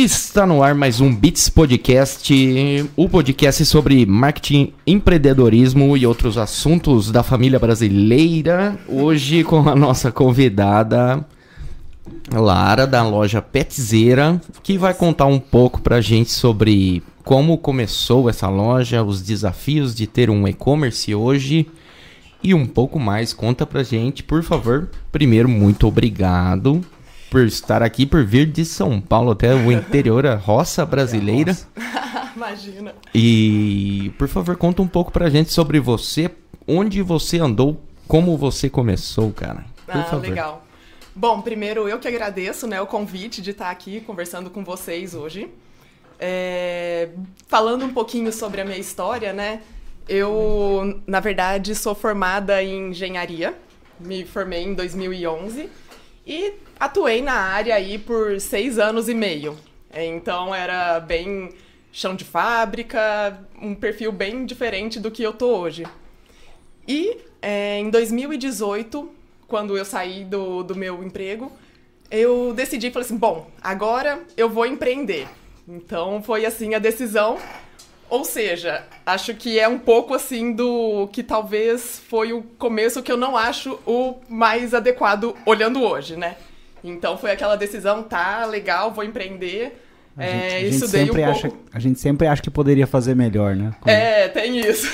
Está no ar mais um Bits Podcast, o podcast sobre marketing, empreendedorismo e outros assuntos da família brasileira. Hoje com a nossa convidada Lara da loja Petzeira, que vai contar um pouco pra gente sobre como começou essa loja, os desafios de ter um e-commerce hoje e um pouco mais. Conta pra gente, por favor. Primeiro, muito obrigado por estar aqui, por vir de São Paulo até o interior, a roça brasileira. Imagina. E, por favor, conta um pouco pra gente sobre você, onde você andou, como você começou, cara. Por ah, favor. legal. Bom, primeiro eu que agradeço né, o convite de estar aqui conversando com vocês hoje. É, falando um pouquinho sobre a minha história, né? Eu, na verdade, sou formada em engenharia. Me formei em 2011 e atuei na área aí por seis anos e meio. É, então era bem chão de fábrica, um perfil bem diferente do que eu tô hoje. E é, em 2018, quando eu saí do, do meu emprego, eu decidi, falei assim, bom, agora eu vou empreender. Então foi assim a decisão. Ou seja, acho que é um pouco assim do que talvez foi o começo que eu não acho o mais adequado olhando hoje, né? Então foi aquela decisão, tá, legal, vou empreender. A gente, é, a gente sempre um acha, a gente sempre acha que poderia fazer melhor, né? Como... É, tem isso.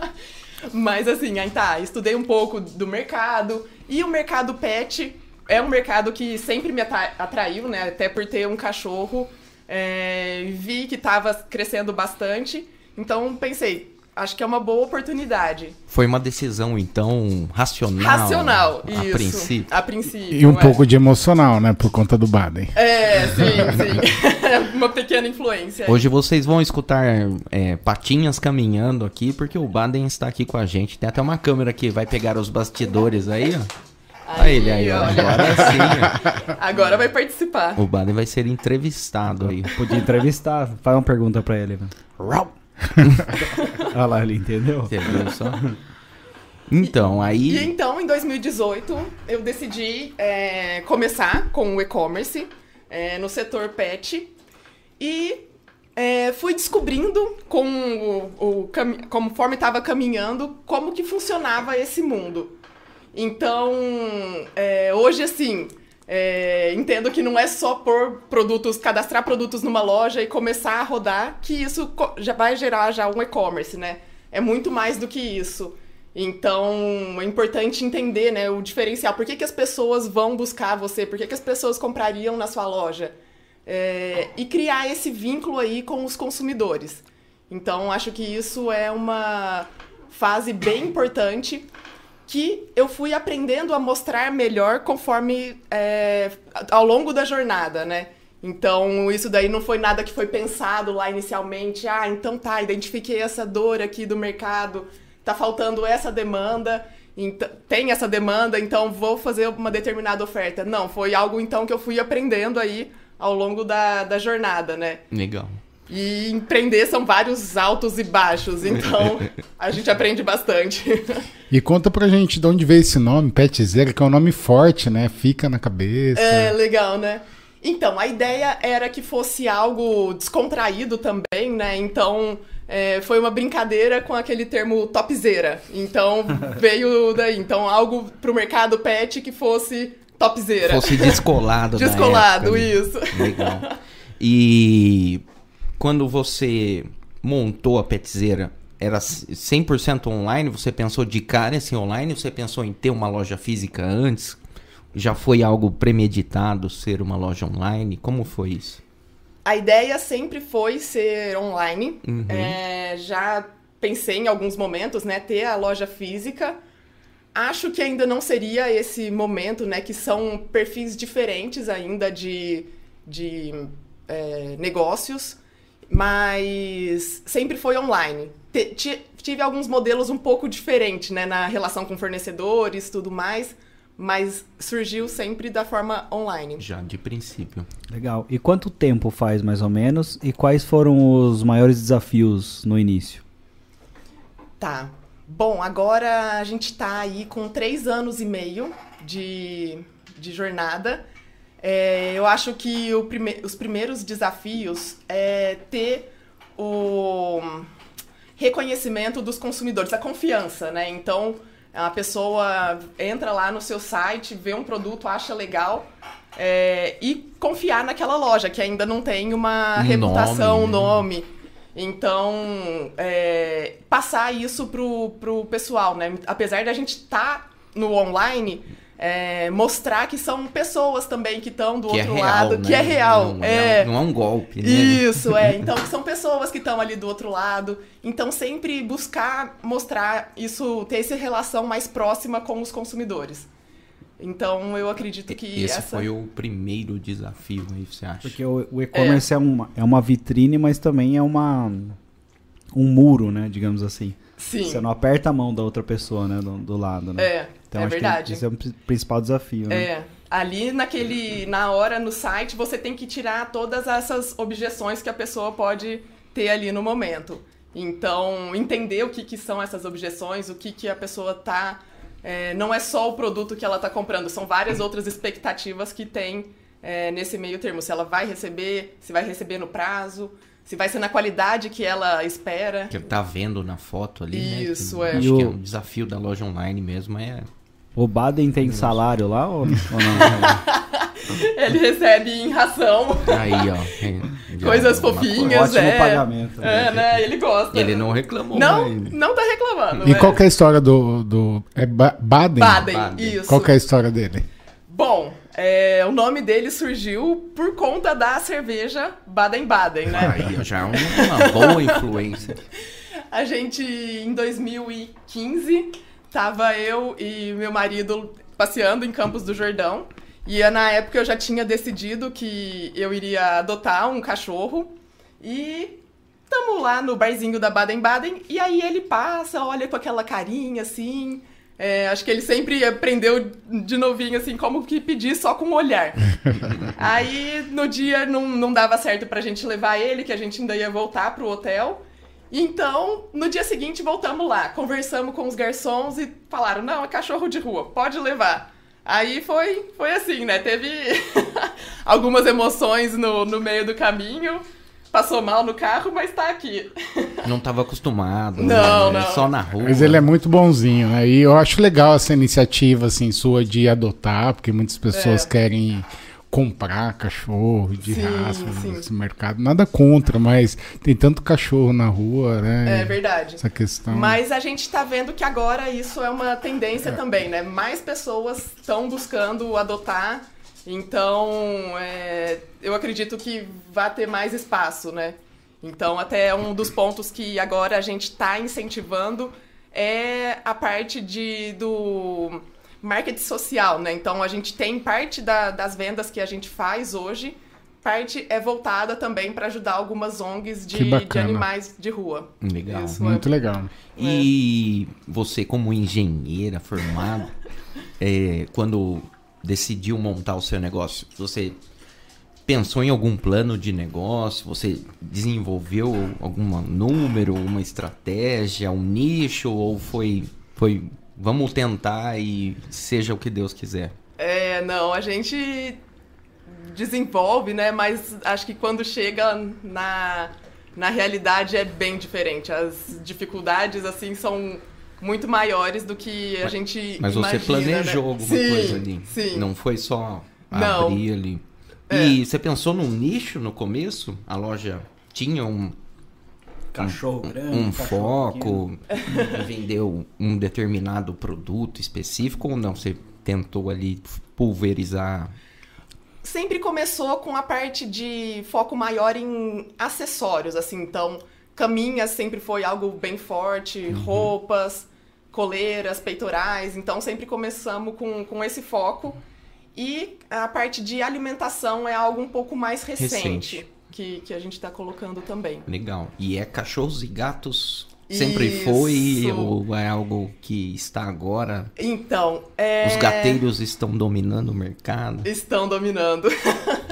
Mas assim, aí tá, estudei um pouco do mercado e o mercado pet é um mercado que sempre me atraiu, né? Até por ter um cachorro, é, vi que estava crescendo bastante, então pensei, acho que é uma boa oportunidade. Foi uma decisão, então, racional. Racional, a isso. Princípio. A princípio. E um é. pouco de emocional, né? Por conta do Baden. É, sim, sim. uma pequena influência. Hoje vocês vão escutar é, patinhas caminhando aqui, porque o Baden está aqui com a gente. Tem até uma câmera que vai pegar os bastidores aí, ó. Aí, ele aí, ó. Agora sim. Agora vai participar. O Baden vai ser entrevistado aí. Podia entrevistar. Faz uma pergunta pra ele. Rau. Olha lá, ele entendeu? Entendeu só? Então, aí. E então, em 2018, eu decidi é, começar com o e-commerce é, no setor pet. E é, fui descobrindo, com o, o conforme estava caminhando, como que funcionava esse mundo. Então, é, hoje, assim, é, entendo que não é só pôr produtos, cadastrar produtos numa loja e começar a rodar, que isso já vai gerar já um e-commerce, né? É muito mais do que isso. Então, é importante entender né, o diferencial. Por que, que as pessoas vão buscar você? Por que, que as pessoas comprariam na sua loja? É, e criar esse vínculo aí com os consumidores. Então, acho que isso é uma fase bem importante que eu fui aprendendo a mostrar melhor conforme é, ao longo da jornada, né? Então, isso daí não foi nada que foi pensado lá inicialmente. Ah, então tá, identifiquei essa dor aqui do mercado, tá faltando essa demanda, tem essa demanda, então vou fazer uma determinada oferta. Não, foi algo então que eu fui aprendendo aí ao longo da, da jornada, né? Legal. E empreender são vários altos e baixos, então a gente aprende bastante. E conta pra gente de onde veio esse nome, Petzeira, que é um nome forte, né? Fica na cabeça. É, legal, né? Então, a ideia era que fosse algo descontraído também, né? Então, é, foi uma brincadeira com aquele termo topzera. Então, veio daí. Então, algo pro mercado pet que fosse topzera. Fosse descolado Descolado, época, né? isso. Legal. E quando você montou a Petzeira, era 100% online? Você pensou de cara assim online? Você pensou em ter uma loja física antes? Já foi algo premeditado ser uma loja online? Como foi isso? A ideia sempre foi ser online. Uhum. É, já pensei em alguns momentos, né, ter a loja física. Acho que ainda não seria esse momento, né, que são perfis diferentes ainda de, de é, negócios mas sempre foi online. tive alguns modelos um pouco diferentes, né, na relação com fornecedores, tudo mais, mas surgiu sempre da forma online. Já de princípio. Legal. E quanto tempo faz mais ou menos? E quais foram os maiores desafios no início? Tá. Bom, agora a gente está aí com três anos e meio de, de jornada. É, eu acho que prime os primeiros desafios é ter o reconhecimento dos consumidores, a confiança, né? Então, a pessoa entra lá no seu site, vê um produto, acha legal é, e confiar naquela loja que ainda não tem uma Um reputação, um nome, né? nome. Então, é, passar isso pro, pro pessoal, né? Apesar da gente estar no online, é, mostrar que são pessoas também que estão do Que é outro real, lado, né? que é real. Não é. não é um golpe, né? Isso, é. Então, são pessoas que estão ali do outro lado. Então, sempre buscar mostrar isso, ter essa relação mais próxima com os consumidores. Então, eu acredito que Esse essa... foi o primeiro desafio aí, você acha? Porque o, o e-commerce é. uma, é uma vitrine, mas também é uma um muro, né? Digamos assim. Sim, Você não aperta a mão da outra pessoa, né? Do, do lado, né? é, Então, é verdade. esse é o pri- principal desafio, né? É, ali naquele, na hora no site, você tem que tirar todas essas objeções que a pessoa pode ter ali no momento. Então, entender o que, que são essas objeções, o que, que a pessoa tá. é, não é só o produto que ela tá comprando, são várias outras expectativas que tem é, nesse meio termo. Se ela vai receber, se vai receber no prazo, se vai ser na qualidade que ela espera. Que tá vendo na foto ali, né? Isso, Que- é. Acho E que é o- um desafio da loja online mesmo, é... O Baden tem salário lá ou, ou não? Ele recebe em ração, Aí, ó. é, Coisas é fofinhas. Ótimo é. pagamento. é, né? Ele gosta. Ele não reclamou, Não, mas- não tá reclamando. E né? qual que é a história do. do é Ba- Baden? Baden, Baden. isso. Qual que é a história dele? Bom, é, o nome dele surgiu por conta da cerveja Baden-Baden, né? Aí, já é uma boa influência. A gente, em 2015, tava eu e meu marido passeando em Campos do Jordão. E na época eu já tinha decidido que eu iria adotar um cachorro. E tamo lá no barzinho da Baden-Baden. E aí ele passa, olha com aquela carinha assim. É, acho que ele sempre aprendeu de novinho, assim, como que pedir só com o olhar. Aí no dia não, não dava certo pra gente levar ele, que a gente ainda ia voltar pro hotel. Então, no dia seguinte, voltamos lá, conversamos com os garçons e falaram: não, é cachorro de rua, pode levar. Aí foi, foi assim, né? Teve algumas emoções no, no meio do caminho, passou mal no carro, mas tá aqui. Não tava acostumado. Não, né? não. Só na rua. Mas ele é muito bonzinho, né? E eu acho legal essa iniciativa, assim, sua de adotar, porque muitas pessoas É. querem comprar cachorro de Sim, raça sim. nesse mercado. Nada contra, mas tem tanto cachorro na rua, né? É verdade. Essa questão. Mas a gente tá vendo que agora isso é uma tendência também, né? Mais pessoas estão buscando adotar. Então, é, eu acredito que vai ter mais espaço, né? Então, até um dos pontos que agora a gente está incentivando é a parte de, do marketing social, né? Então, a gente tem parte da- das vendas que a gente faz hoje, parte é voltada também para ajudar algumas ONGs de, de animais de rua. Legal. Isso. Muito legal. E você, como engenheira formada, é, quando decidiu montar o seu negócio, você pensou em algum plano de negócio? Você desenvolveu algum número, uma estratégia, um nicho? Ou foi, foi vamos tentar e seja o que Deus quiser? É, não, a gente desenvolve, né? Mas acho que quando chega na, na realidade é bem diferente. As dificuldades, assim, são muito maiores do que a gente Mas você imagina, planejou né? alguma sim, coisa ali? Sim, Não foi só Não. abrir ali. É. E você pensou num nicho no começo? A loja tinha um, Cachorro grande. um cachorro pequeno. foco, vendeu um determinado produto específico ou não? Você tentou ali pulverizar? sempre começou com a parte de foco maior em acessórios, assim, então caminhas sempre foi algo bem forte, roupas, coleiras, peitorais, então sempre começamos com, com esse foco. E a parte de alimentação é algo um pouco mais recente, Recente. Que, que a gente está colocando também. Legal. E é cachorros e gatos? Sempre Isso. foi ou é algo que está agora? Então, é... Os gateiros estão dominando o mercado? estão dominando.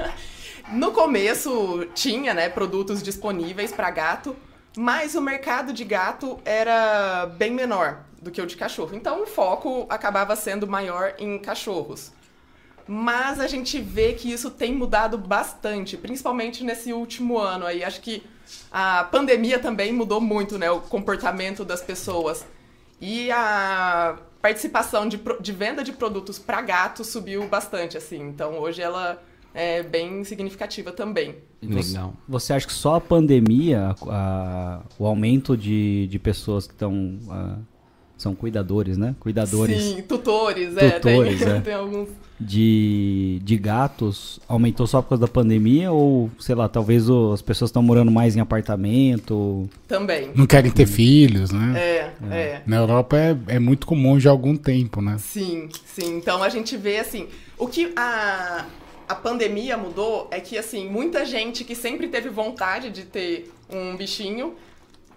no começo tinha, né, produtos disponíveis para gato, mas o mercado de gato era bem menor do que o de cachorro. Então o foco acabava sendo maior em cachorros. mas a gente vê que isso tem mudado bastante, principalmente nesse último ano aí. Acho que a pandemia também mudou muito, né, o comportamento das pessoas. E a participação de, de venda de produtos para gato subiu bastante, assim. Então hoje ela é bem significativa também. Legal. Você acha que só a pandemia, a- a- o aumento de, de pessoas que estão. são cuidadores, né? Cuidadores Sim, tutores, é, Tutores, tem, é. tem alguns. de, de gatos aumentou só por causa da pandemia? Ou, sei lá, talvez o- as pessoas estão morando mais em apartamento? Também. Não querem ter filhos, né? É, é. Na Europa é, é muito comum já há algum tempo, né? Sim, sim. Então a gente vê assim, o que a, a pandemia mudou é que assim, muita gente que sempre teve vontade de ter um bichinho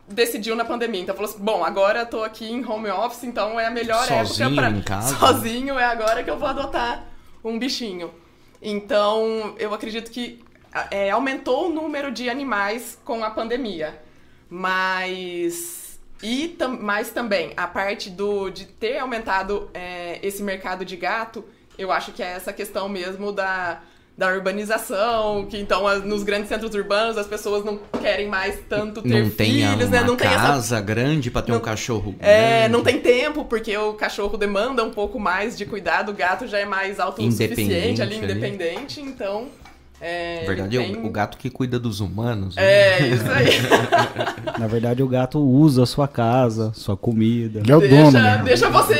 decidiu na pandemia. Então falou assim, bom, agora eu tô aqui em home office, então é a melhor Sozinho época pra em casa. sozinho é agora que eu vou adotar um bichinho. Então, eu acredito que é, aumentou o número de animais com a pandemia. Mas. E tam, mas também, a parte do, de ter aumentado é, esse mercado de gato, eu acho que é essa questão mesmo da, da urbanização, que então nos grandes centros urbanos as pessoas não querem mais tanto ter Não tem filhos, uma né? Não tem essa casa grande pra ter um não- cachorro é, grande. não tem tempo, porque o cachorro demanda um pouco mais de cuidado, o gato já é mais autossuficiente, Independente ali, ali. independente, então. É, Na verdade, é o- tem- o gato que cuida dos humanos. né? É, isso aí. Na verdade, o gato usa a sua casa, sua comida. Ele é o dono, deixa, né? deixa você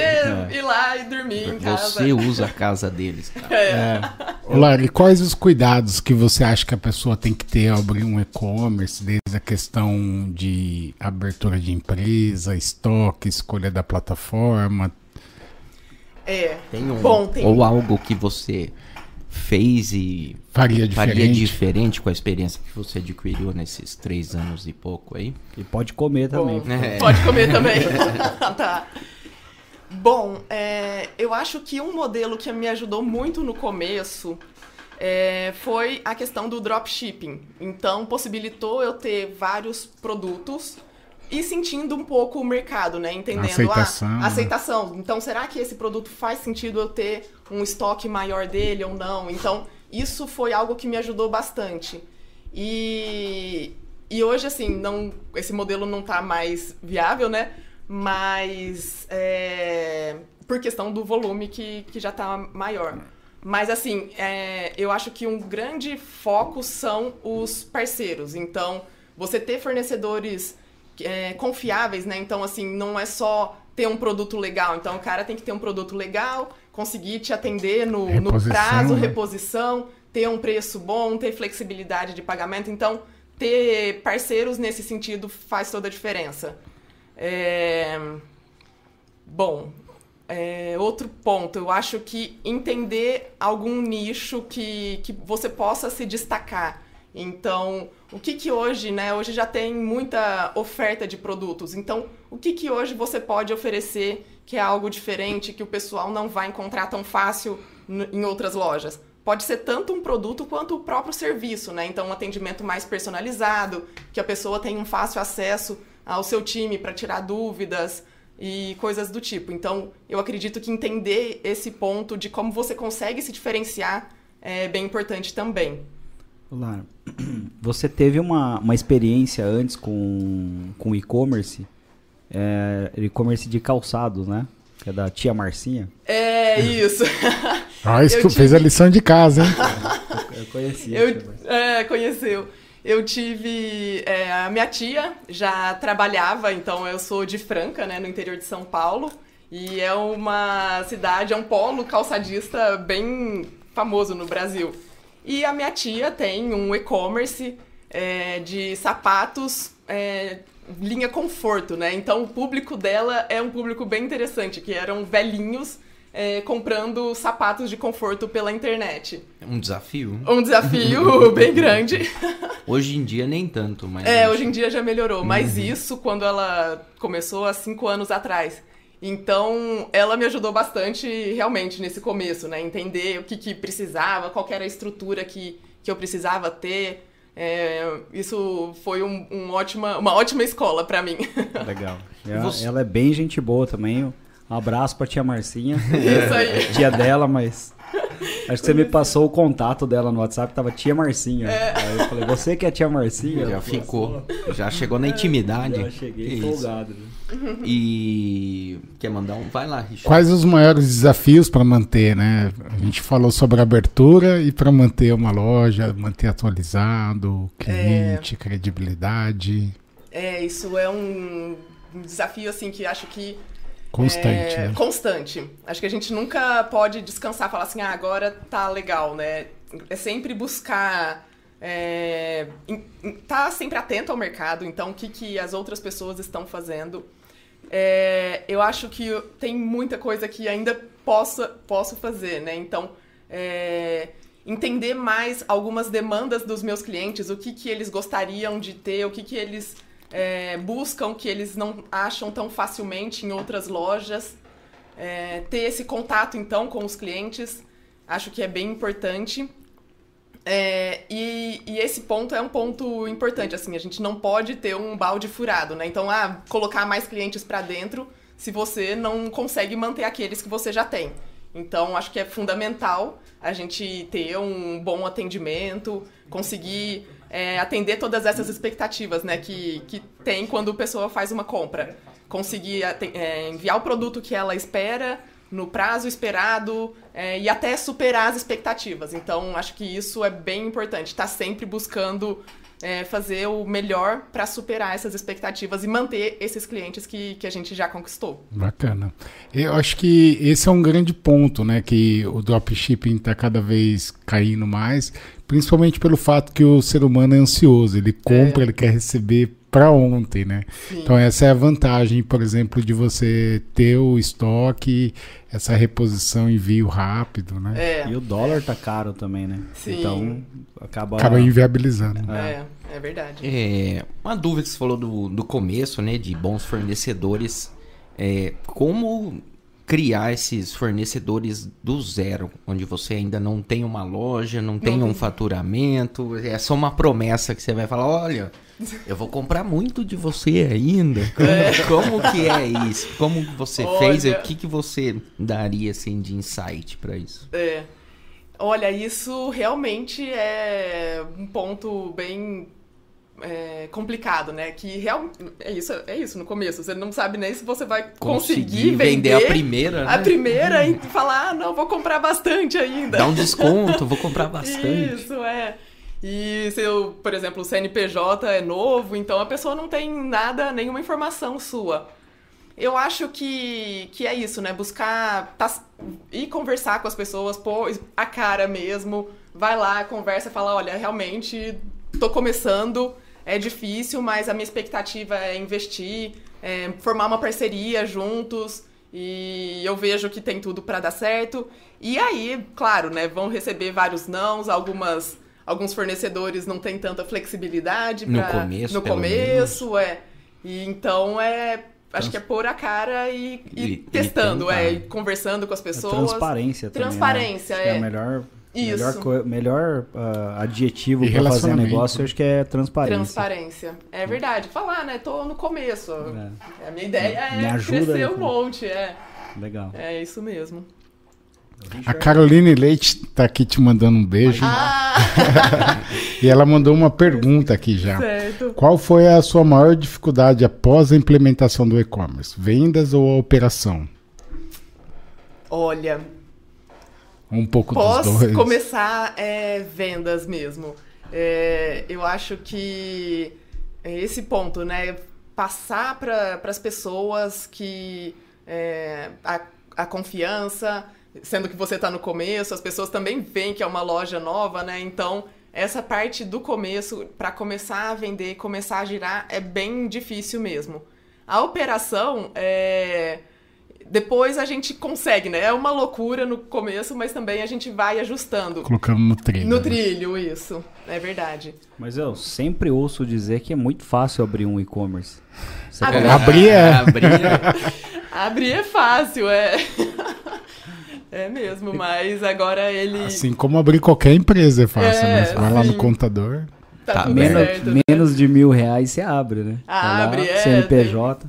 ir lá e dormir em casa. Você usa a casa deles, cara. É. Ô, Lara, e quais os cuidados que você acha que a pessoa tem que ter ao abrir um e-commerce, desde a questão de abertura de empresa, estoque, escolha da plataforma? É. Tem um, Bom, tem- Ou algo que você fez e Faria faria diferente? diferente com a experiência que você adquiriu nesses três anos e pouco aí. E pode comer também. Bom, É. Pode comer também. tá. Bom, é, eu acho que um modelo que me ajudou muito no começo é, foi a questão do dropshipping. Então, possibilitou eu ter vários produtos e sentindo um pouco o mercado, né? Entendendo Aceitação, a né? aceitação. Então, será que esse produto faz sentido eu ter um estoque maior dele ou não? Então, isso foi algo que me ajudou bastante. E, e hoje, assim, não, esse modelo não tá mais viável, né? Mas é, por questão do volume que, que já tá maior. Mas assim, é, eu acho que um grande foco são os parceiros. Então, você ter fornecedores é, confiáveis, né? Então, assim, não é só ter um produto legal. Então, o cara tem que ter um produto legal, conseguir te atender no, no prazo, né? reposição, ter um preço bom, ter flexibilidade de pagamento. Então, ter parceiros nesse sentido faz toda a diferença. É... Bom, é, outro ponto, eu acho que entender algum nicho que, que você possa se destacar. Então, o que que hoje, né? Hoje já tem muita oferta de produtos. Então, o que que hoje você pode oferecer que é algo diferente, que o pessoal não vai encontrar tão fácil em outras lojas? Pode ser tanto um produto quanto o próprio serviço, né? Então, um atendimento mais personalizado, que a pessoa tenha um fácil acesso ao seu time para tirar dúvidas e coisas do tipo. Então, eu acredito que entender esse ponto de como você consegue se diferenciar é bem importante também. Lara, você teve uma, uma experiência antes com, com e-commerce, é, e-commerce de calçados, né? Que é da tia Marcinha. É isso. Ah, isso Eu que fez a lição de casa, hein? Eu conheci. Eu, é, conheceu. Eu tive. é, a minha tia já trabalhava, então eu sou de Franca, né, no interior de São Paulo. E é uma cidade, é um polo calçadista bem famoso no Brasil. E a minha tia tem um e-commerce é, de sapatos, é, linha conforto, né? Então o público dela é um público bem interessante, que eram velhinhos é, comprando sapatos de conforto pela internet. É um desafio. Um desafio bem grande. Hoje em dia nem tanto, mas. É, hoje em dia já melhorou, mas isso quando ela começou há cinco anos atrás. Então, ela me ajudou bastante realmente nesse começo, né? Entender o que, que precisava, qual que era a estrutura que, que eu precisava ter. É, isso foi um, um ótima, uma ótima escola pra mim. Legal. Ela, Você- ela é bem gente boa também. Um abraço pra tia Marcinha. Isso aí. É tia dela, mas. Acho que você me passou o contato dela no WhatsApp, tava tia Marcinha. Aí eu falei, você que é tia Marcinha? Já ficou. Já chegou na intimidade. Já cheguei Que isso. E. Quer mandar um? Vai lá, Richard. Quais os maiores desafios para manter, né? A gente falou sobre abertura e para manter uma loja, manter atualizado, cliente, credibilidade, É, isso é um desafio, assim, que acho que constante, É, né? Constante. Acho que a gente nunca pode descansar e falar assim, ah, agora tá legal, né? É sempre buscar. É, em- em- tá sempre atento ao mercado, então o que, que as outras pessoas estão fazendo. É, eu acho que tem muita coisa que ainda possa, posso fazer, né? Então, é, entender mais algumas demandas dos meus clientes, o que, que eles gostariam de ter, o que, que eles é, buscam que eles não acham tão facilmente em outras lojas. É, ter esse contato, então, com os clientes, acho que é bem importante. É, e, e esse ponto é um ponto importante, assim, a gente não pode ter um balde furado, né? Então, ah, colocar mais clientes para dentro se você não consegue manter aqueles que você já tem. Então, acho que é fundamental a gente ter um bom atendimento, conseguir é, atender todas essas expectativas, né, que, que tem quando a pessoa faz uma compra. Conseguir é, enviar o produto que ela espera no prazo esperado é, e até superar as expectativas. Então, acho que isso é bem importante. Estar sempre buscando é, fazer o melhor para superar essas expectativas e manter esses clientes que, que a gente já conquistou. Bacana. Eu acho que esse é um grande ponto, né? Que o dropshipping está cada vez caindo mais, principalmente pelo fato que o ser humano é ansioso. Ele compra, ele quer receber para ontem, né? Sim. Então essa é a vantagem, por exemplo, de você ter o estoque, essa reposição, envio rápido, né? É, E o dólar tá caro também, né? Sim. Então, acaba... Acaba inviabilizando. é, é verdade. É, uma dúvida que você falou do, do começo, né? De bons fornecedores. É, como criar esses fornecedores do zero, onde você ainda não tem uma loja, não tem um faturamento, é só uma promessa que você vai falar, olha, eu vou comprar muito de você ainda. Como, como que é isso? Como você fez Olha. o que, que você daria assim de insight pra isso? É. Olha, isso realmente é um ponto bem é, complicado, né? Que real, é isso, é isso no começo. Você não sabe nem se você vai conseguir, vender, a primeira, né? a primeira e falar, ah, não, vou comprar bastante ainda. Dá um desconto, vou comprar bastante. Isso, é. E se, eu, por exemplo, o CNPJ é novo, então a pessoa não tem nada, nenhuma informação sua. Eu acho que, que é isso, né? Buscar tá, ir conversar com as pessoas, pôr a cara mesmo, vai lá, conversa, fala, olha, realmente tô começando, é difícil, mas a minha expectativa é investir, é formar uma parceria juntos e eu vejo que tem tudo para dar certo. E aí, claro, né, vão receber vários nãos, algumas alguns fornecedores não têm tanta flexibilidade No pra- começo, no começo, é. E então é Acho que é pôr a cara e, e E- testando, é, e conversando com as É pessoas. transparência também. né? Transparência, que é. a melhor, Isso. melhor, melhor ah, adjetivo E pra fazer negócio, eu acho que é transparência. Transparência. É verdade. Falar, né? Tô no começo. É, A minha ideia Me é ajuda crescer aí, um monte, é. legal. É isso mesmo. A Caroline Leite tá aqui te mandando um beijo. Ah, E ela mandou uma pergunta aqui já. certo. Qual foi a sua maior dificuldade após a implementação do e-commerce? Vendas ou a operação? Olha, Um pouco Posso dos dois. começar é, vendas mesmo. É, eu acho que é esse ponto, né? Passar para as pessoas que é, a, a confiança, sendo que você está no começo, as pessoas também veem que é uma loja nova, né? Então, essa parte do começo, para começar a vender, começar a girar, é bem difícil mesmo. A operação é. Depois a gente consegue, né? É uma loucura no começo, mas também a gente vai ajustando. Colocando no trilho. No né? trilho, isso. É verdade. Mas eu sempre ouço dizer que é muito fácil abrir um e-commerce. Você Abrir. coloca- Abrir é. Abrir. Abrir é fácil, é. É mesmo, mas agora ele Assim como abrir qualquer empresa é fácil, É, né? Você vai lá no contador. tá, Tá menos, certo. né? menos de mil reais você abre, né? Ah, Vai lá, abre, é, CNPJ.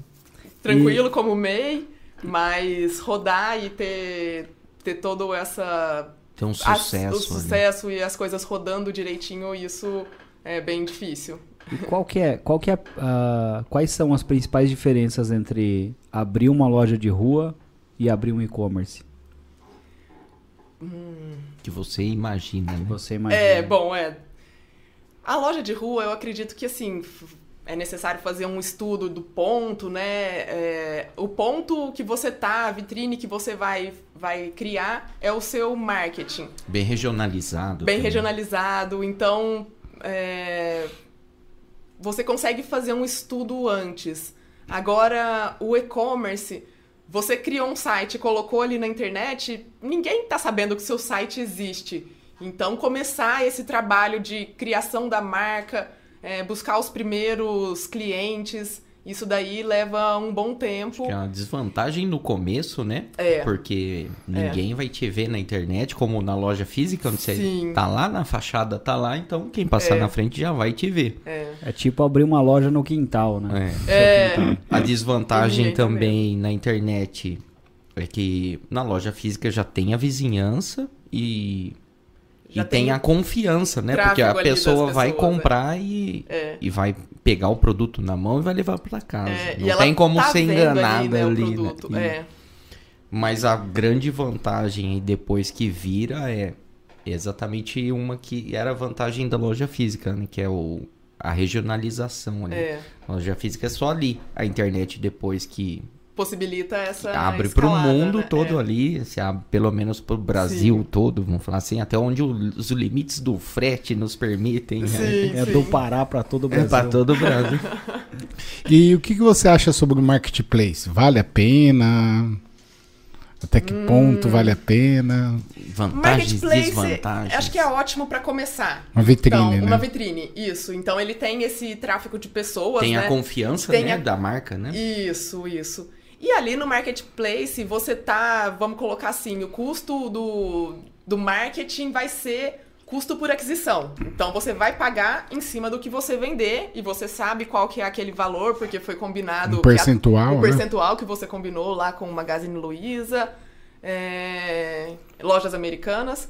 Tranquilo como MEI, mas rodar e ter, ter toda essa Tem um as- sucesso. o ali. sucesso e as coisas rodando direitinho, isso é bem difícil. E qual que é, qual que é, ah, quais são as principais diferenças entre abrir uma loja de rua e abrir um e-commerce? Que você imagina, né? Você imagina? É, bom, é. A loja de rua, eu acredito que assim. É necessário fazer um estudo do ponto, né? É, o ponto que você tá, a vitrine que você vai, vai criar é o seu marketing. Bem regionalizado. bem também. regionalizado. Então, é, você consegue fazer um estudo antes. Agora, o e-commerce, você criou um site, colocou ali na internet, ninguém está sabendo que seu site existe. Então, começar esse trabalho de criação da marca, é, buscar os primeiros clientes, isso daí leva um bom tempo. Que é uma desvantagem no começo, né? É. Porque ninguém vai te ver na internet, como na loja física, onde você Sim. tá lá, na fachada tá lá, então quem passar É. na frente já vai te ver. É. É tipo abrir uma loja no quintal, né? É. É, A desvantagem também na internet é que na loja física já tem a vizinhança e, Já e tem, tem a confiança, né? Porque a pessoa vai pessoas, comprar e, é. e vai pegar o produto na mão e vai levar pra casa. É, Não tem como tá ser enganada ali, né, ali. né? É. Mas a grande vantagem depois que vira é exatamente uma que era a vantagem da loja física, né? Que é o, a regionalização ali. É. A loja física é só ali. A internet depois que possibilita essa abre pro escalada, mundo né? todo É. ali, se abre pelo menos pro Brasil Sim. todo, vamos falar assim, até onde o- os limites do frete nos permitem. né? Sim, É sim. do Pará para todo o É Brasil. pra todo o Brasil. E o que, que você acha sobre o marketplace? Vale a pena? Até que ponto Hum. vale a pena? Vantagens, Marketplace, desvantagens. acho que é ótimo para começar. Uma vitrine, então, né? Uma vitrine, isso. Então ele tem esse tráfego de pessoas, Tem né? a confiança, Tem né, a- da marca, né? Isso, isso. E ali no marketplace, você tá, vamos colocar assim, o custo do, do marketing vai ser custo por aquisição. Então você vai pagar em cima do que você vender e você sabe qual que é aquele valor, porque foi combinado Um a- percentual, o né? percentual que você combinou lá com o Magazine Luiza, é, lojas americanas.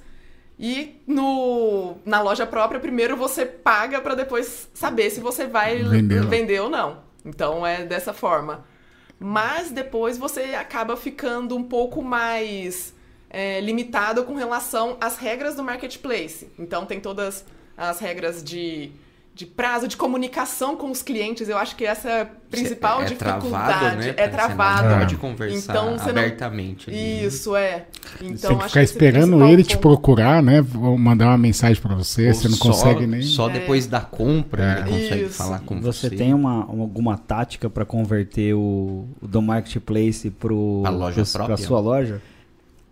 E no, na loja própria, primeiro você paga para depois saber se você vai Vender. vender ou não. Então é dessa forma. Mas depois você acaba ficando um pouco mais é, limitado com relação às regras do marketplace. Então tem todas as regras de, de prazo, de comunicação com os clientes. Eu acho que essa é a principal é dificuldade. travado, né? É Você travado. não pode conversar Então, você não- abertamente. ali, né? Isso, é. Então, Você tem que ficar é esperando ele te procurar, né? Ou mandar uma mensagem pra você, Ou você não só- consegue nem. Só depois da compra É. ele consegue Isso. falar com você. Você tem uma, uma- alguma tática para converter o, o do marketplace pro A loja pro- própria? pra sua loja?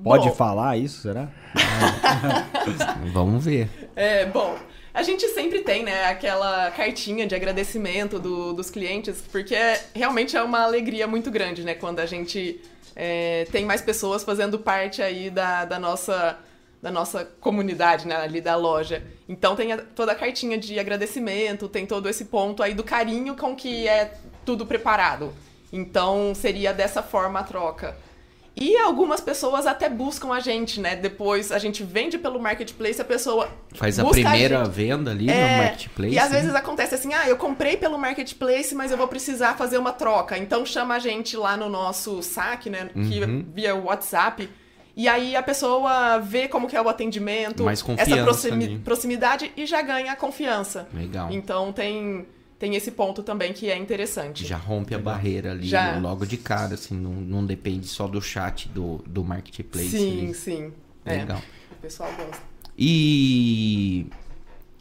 Pode Bom, falar isso, será? Vamos ver. É, bom, a gente sempre tem, né, aquela cartinha de agradecimento do- dos clientes, porque é- realmente é uma alegria muito grande, né, quando a gente é, tem mais pessoas fazendo parte aí da, da nossa da nossa comunidade, né, ali da loja. Então tem a- toda a cartinha de agradecimento, tem todo esse ponto aí do carinho com que é tudo preparado. Então seria dessa forma a troca. E algumas pessoas até buscam a gente, né? Depois a gente vende pelo marketplace, a pessoa Faz a primeira gente. venda ali É, no marketplace. E às né? vezes acontece assim, ah, eu comprei pelo marketplace, mas eu vou precisar fazer uma troca. Então chama a gente lá no nosso saque, né? Que, Uhum. via WhatsApp. E aí a pessoa vê como que é o atendimento, Mais essa proximi- ali. proximidade e já ganha a confiança. Legal. Então tem, tem esse ponto também que é interessante. Já rompe a barreira ali Já. logo de cara, assim, não, não depende só do chat do, do marketplace. sim, ali. sim. É, Legal. o pessoal gosta. E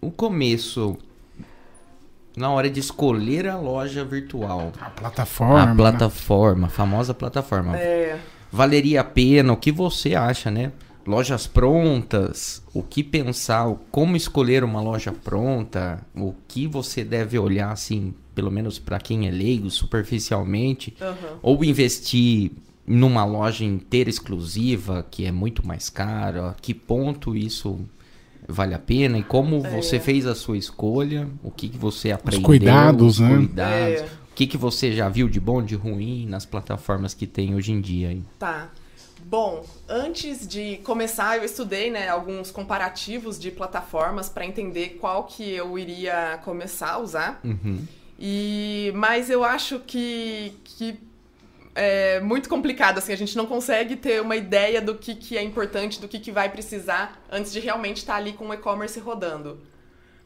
o começo, na hora de escolher a loja virtual, A plataforma. a né? plataforma, a famosa plataforma, É, valeria a pena? O que você acha, né? Lojas prontas, o que pensar, como escolher uma loja pronta, o que você deve olhar, assim, pelo menos para quem é leigo, superficialmente, aham. ou investir numa loja inteira exclusiva, que é muito mais cara, a que ponto isso vale a pena e como É. você fez a sua escolha, o que, que você aprendeu, cuidados, os né? cuidados, É. o que, que você já viu de bom, de ruim nas plataformas que tem hoje em dia. aí. Tá. Bom, antes de começar, eu estudei né, alguns comparativos de plataformas para entender qual que eu iria começar a usar. Uhum. E, mas eu acho que, que é muito complicado, assim, a gente não consegue ter uma ideia do que, que é importante, do que, que vai precisar antes de realmente estar ali com o e-commerce rodando.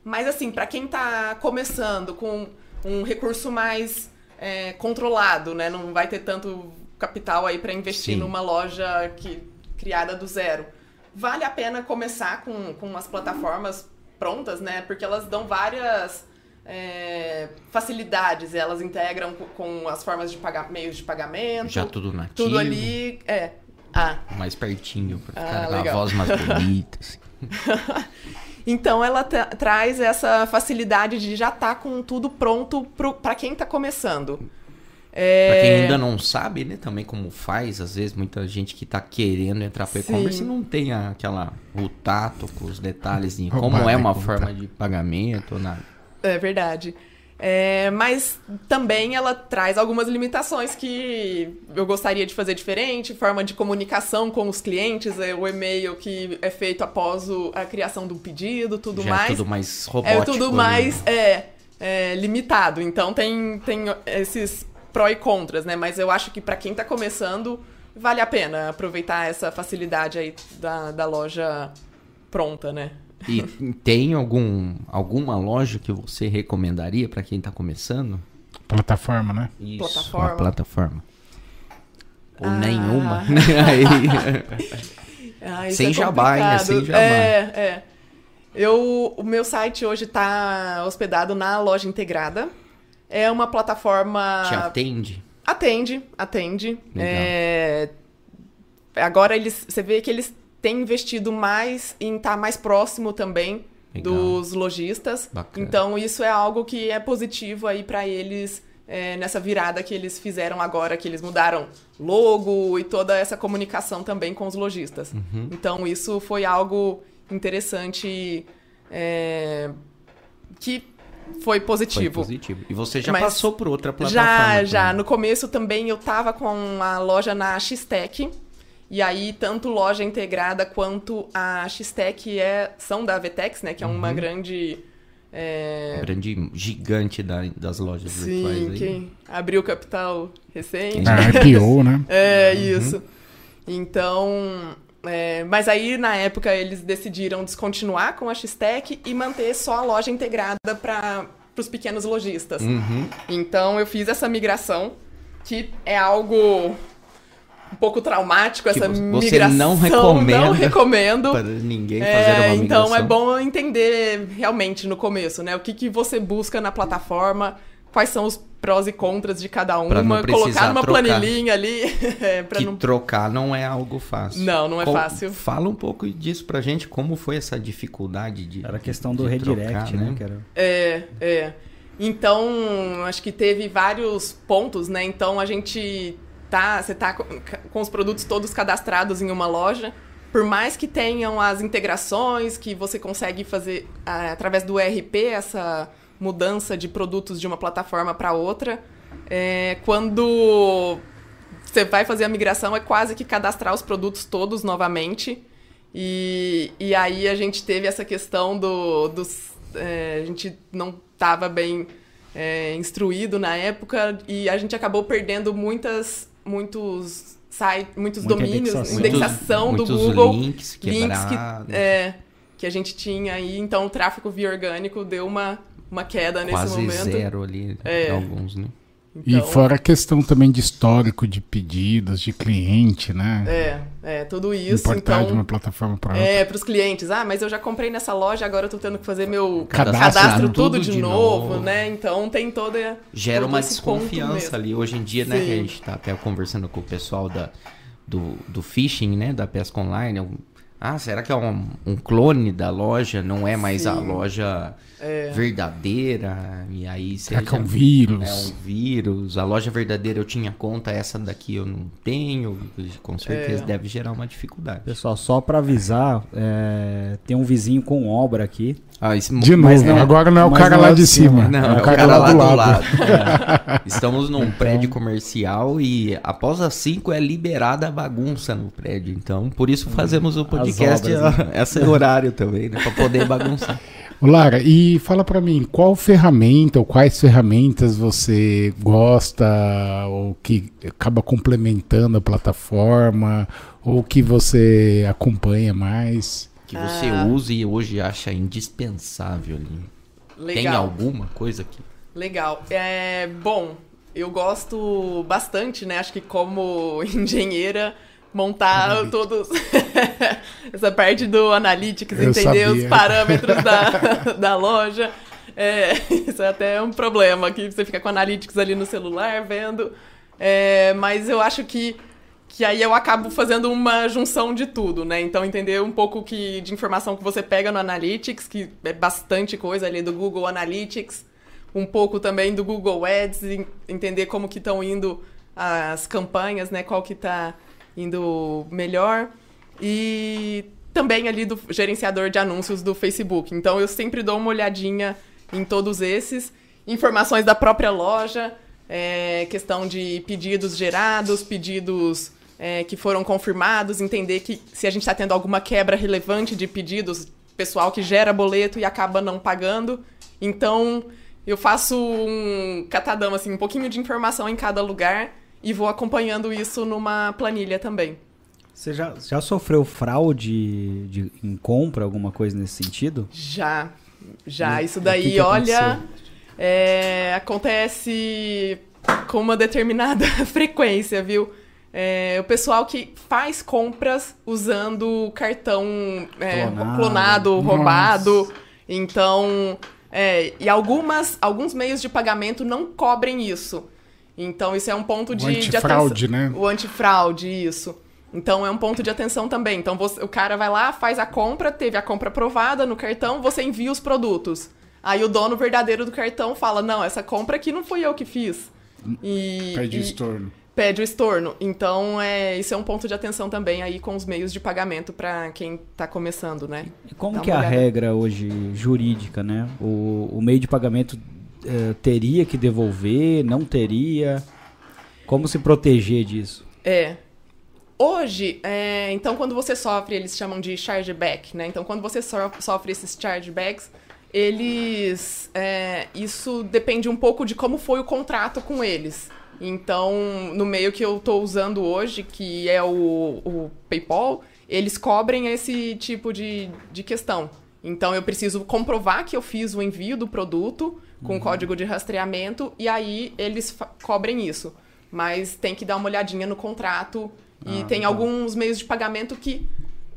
Mas assim, para quem está começando com um recurso mais é, controlado, né, não vai ter tanto capital aí para investir Sim. numa loja que criada do zero. Vale a pena começar com, com umas plataformas prontas, né? Porque elas dão várias é, facilidades, elas integram com, com as formas de pagar, meios de pagamento. Já tudo nativo. Tudo ali. É. Ah, Mais pertinho, pra Ah, ficar com a voz mais bonita. assim. Então ela tra- traz essa facilidade de já estar com tudo pronto para quem está começando. É, Pra quem ainda não sabe, né, também como faz, às vezes muita gente que tá querendo entrar pro e-commerce não tem aquela, o tato com os detalhes de como é uma forma de pagamento, nada. É verdade. É, mas também ela traz algumas limitações que eu gostaria de fazer diferente, forma de comunicação com os clientes, é, o e-mail que é feito após o- a criação do pedido, tudo Já mais. é tudo mais robótico. É tudo mais né? é, é, limitado. Então tem, tem esses pró e contras, né? Mas eu acho que para quem tá começando, vale a pena aproveitar essa facilidade aí da, da loja pronta, né? E tem algum, alguma loja que você recomendaria pra quem tá começando? Plataforma, né? Isso, Plataforma. plataforma. Ou Ah. nenhuma. Ah, Sem é jabá, né? Sem jabá. É, é. Eu, o meu site hoje está hospedado na loja integrada. É uma plataforma. Te atende? Atende, atende. É, Agora eles, você vê que eles têm investido mais em estar mais próximo também Legal. dos lojistas. Bacana. Então isso é algo que é positivo aí para eles é, nessa virada que eles fizeram agora, que eles mudaram logo e toda essa comunicação também com os lojistas. Uhum. Então isso foi algo interessante é, que foi Foi positivo. positivo. E você já Mas passou por outra plataforma? Já, já. também. No começo também eu tava com a loja na X-Tech. E aí, tanto loja integrada quanto a X-Tech é, são da Vetex, né? Que é Uhum. uma grande. é, Grande gigante da- das lojas virtuais sim, aí. que abriu capital recente. A IPO, né? É, Uhum. isso. Então. É, mas aí, na época, eles decidiram descontinuar com a X-Tech e manter só a loja integrada para os pequenos lojistas. Uhum. Então eu fiz essa migração, que é algo um pouco traumático, essa você- você migração. não recomenda Não recomendo. Para ninguém fazer É, uma migração. então é bom entender realmente no começo, né? O que, que você busca na plataforma, quais são os prós e contras de cada Pra não uma, colocar numa trocar. planilhinha ali, é, pra que não... trocar não é algo fácil. Não, não é Qual- fácil. Fala um pouco disso pra gente, como foi essa dificuldade de Era a questão do redirect, trocar, né? Era... É, é. Então, acho que teve vários pontos, né? Então a gente tá, você tá com, com os produtos todos cadastrados em uma loja. Por mais que tenham as integrações que você consegue fazer através do ERP, essa mudança de produtos de uma plataforma para outra, é, quando você vai fazer a migração, é quase que cadastrar os produtos todos novamente. E, e aí a gente teve essa questão do, dos. é, a gente não estava bem é, instruído na época e a gente acabou perdendo muitas, muitos sites, muitos Muita domínios, indexação. indexação muitos, do muitos Google, links links que, é, que a gente tinha aí. Então o tráfego via orgânico deu uma, uma queda nesse quase momento. zero ali, É. alguns, né? E Então, fora a questão também de histórico de pedidos, de cliente, né? É, é, tudo isso. Importar então, de uma plataforma para outra. É, para os clientes. Ah, mas eu já comprei nessa loja, agora eu tô tendo que fazer meu Cadastro cadastro, tudo tudo, de, de novo, novo. né? Então tem toda. Gera uma desconfiança ali. Hoje em dia, né, que a Sim. gente tá até conversando com o pessoal da, do, do phishing, né, da pesca online, um- Ah, será que é um, um clone da loja? Não é mais a Sim. loja É. verdadeira? E aí você Será que é um vírus? É um vírus. A loja verdadeira eu tinha conta, essa daqui eu não tenho. Com certeza É. deve gerar uma dificuldade. Pessoal, só pra avisar, é, tem um vizinho com obra aqui. Ah, isso- De novo, não- agora não é o cara não lá é de cima. cima. Não, é o cara, lá do lado. É. Estamos num prédio comercial e após as 5 é liberada a bagunça no prédio. Então, por isso fazemos o podcast obras, né? a- esse horário também, né? Pra poder bagunçar. Lara, e fala pra mim, qual ferramenta ou quais ferramentas você gosta ou que acaba complementando a plataforma ou que você acompanha mais? Que você Ah. use e hoje acha indispensável ali. Tem Legal. alguma coisa que. Legal. É, bom, eu gosto bastante, né? Acho que como engenheira, montar todos. essa parte do analytics, Eu entender os sabia. parâmetros da, da loja. É, isso é até um problema, que você fica com analytics ali no celular vendo. É, mas eu acho que, que aí eu acabo fazendo uma junção de tudo, né? Então entender um pouco que, de informação que você pega no Analytics, que é bastante coisa ali do Google Analytics, um pouco também do Google Ads, en- entender como que estão indo as campanhas, né? Qual que está indo melhor. E também ali do gerenciador de anúncios do Facebook. Então eu sempre dou uma olhadinha em todos esses. Informações da própria loja, é, questão de pedidos gerados, pedidos é, que foram confirmados, entender que se a gente está tendo alguma quebra relevante de pedidos, pessoal que gera boleto e acaba não pagando. Então, eu faço um catadão, assim, um pouquinho de informação em cada lugar e vou acompanhando isso numa planilha também. Você já, já sofreu fraude de, em compra, alguma coisa nesse sentido? Já, já. E Isso daí, que que olha, é, acontece com uma determinada frequência, viu? É, o pessoal que faz compras usando cartão é, Clonado. clonado, Nossa. roubado. Então, é, e algumas, alguns meios de pagamento não cobrem isso. Então, isso é um ponto O de, de antifraude, atenção. né? O antifraude, isso. Então é um ponto de atenção também. Então você- o cara vai lá, faz a compra, teve a compra aprovada no cartão, você envia os produtos. Aí o dono verdadeiro do cartão fala: Não, essa compra aqui não fui eu que fiz. E, Pede e estorno. pede o estorno. Então é, isso é um ponto de atenção também aí com os meios de pagamento para quem tá começando, né? E como Dá que é a regra hoje jurídica, né? O, o meio de pagamento eh, teria que devolver, não teria? Como se proteger disso? É. Hoje, é, então, quando você sofre, eles chamam de chargeback, né? Então, quando você so- sofre esses chargebacks, eles. é, isso depende um pouco de como foi o contrato com eles. Então, no meio que eu estou usando hoje, que é o, o PayPal, eles cobrem esse tipo de, de questão. Então, eu preciso comprovar que eu fiz o envio do produto com código de rastreamento e aí eles cobrem isso. Mas tem que dar uma olhadinha no contrato e Ah, tem legal. alguns meios de pagamento que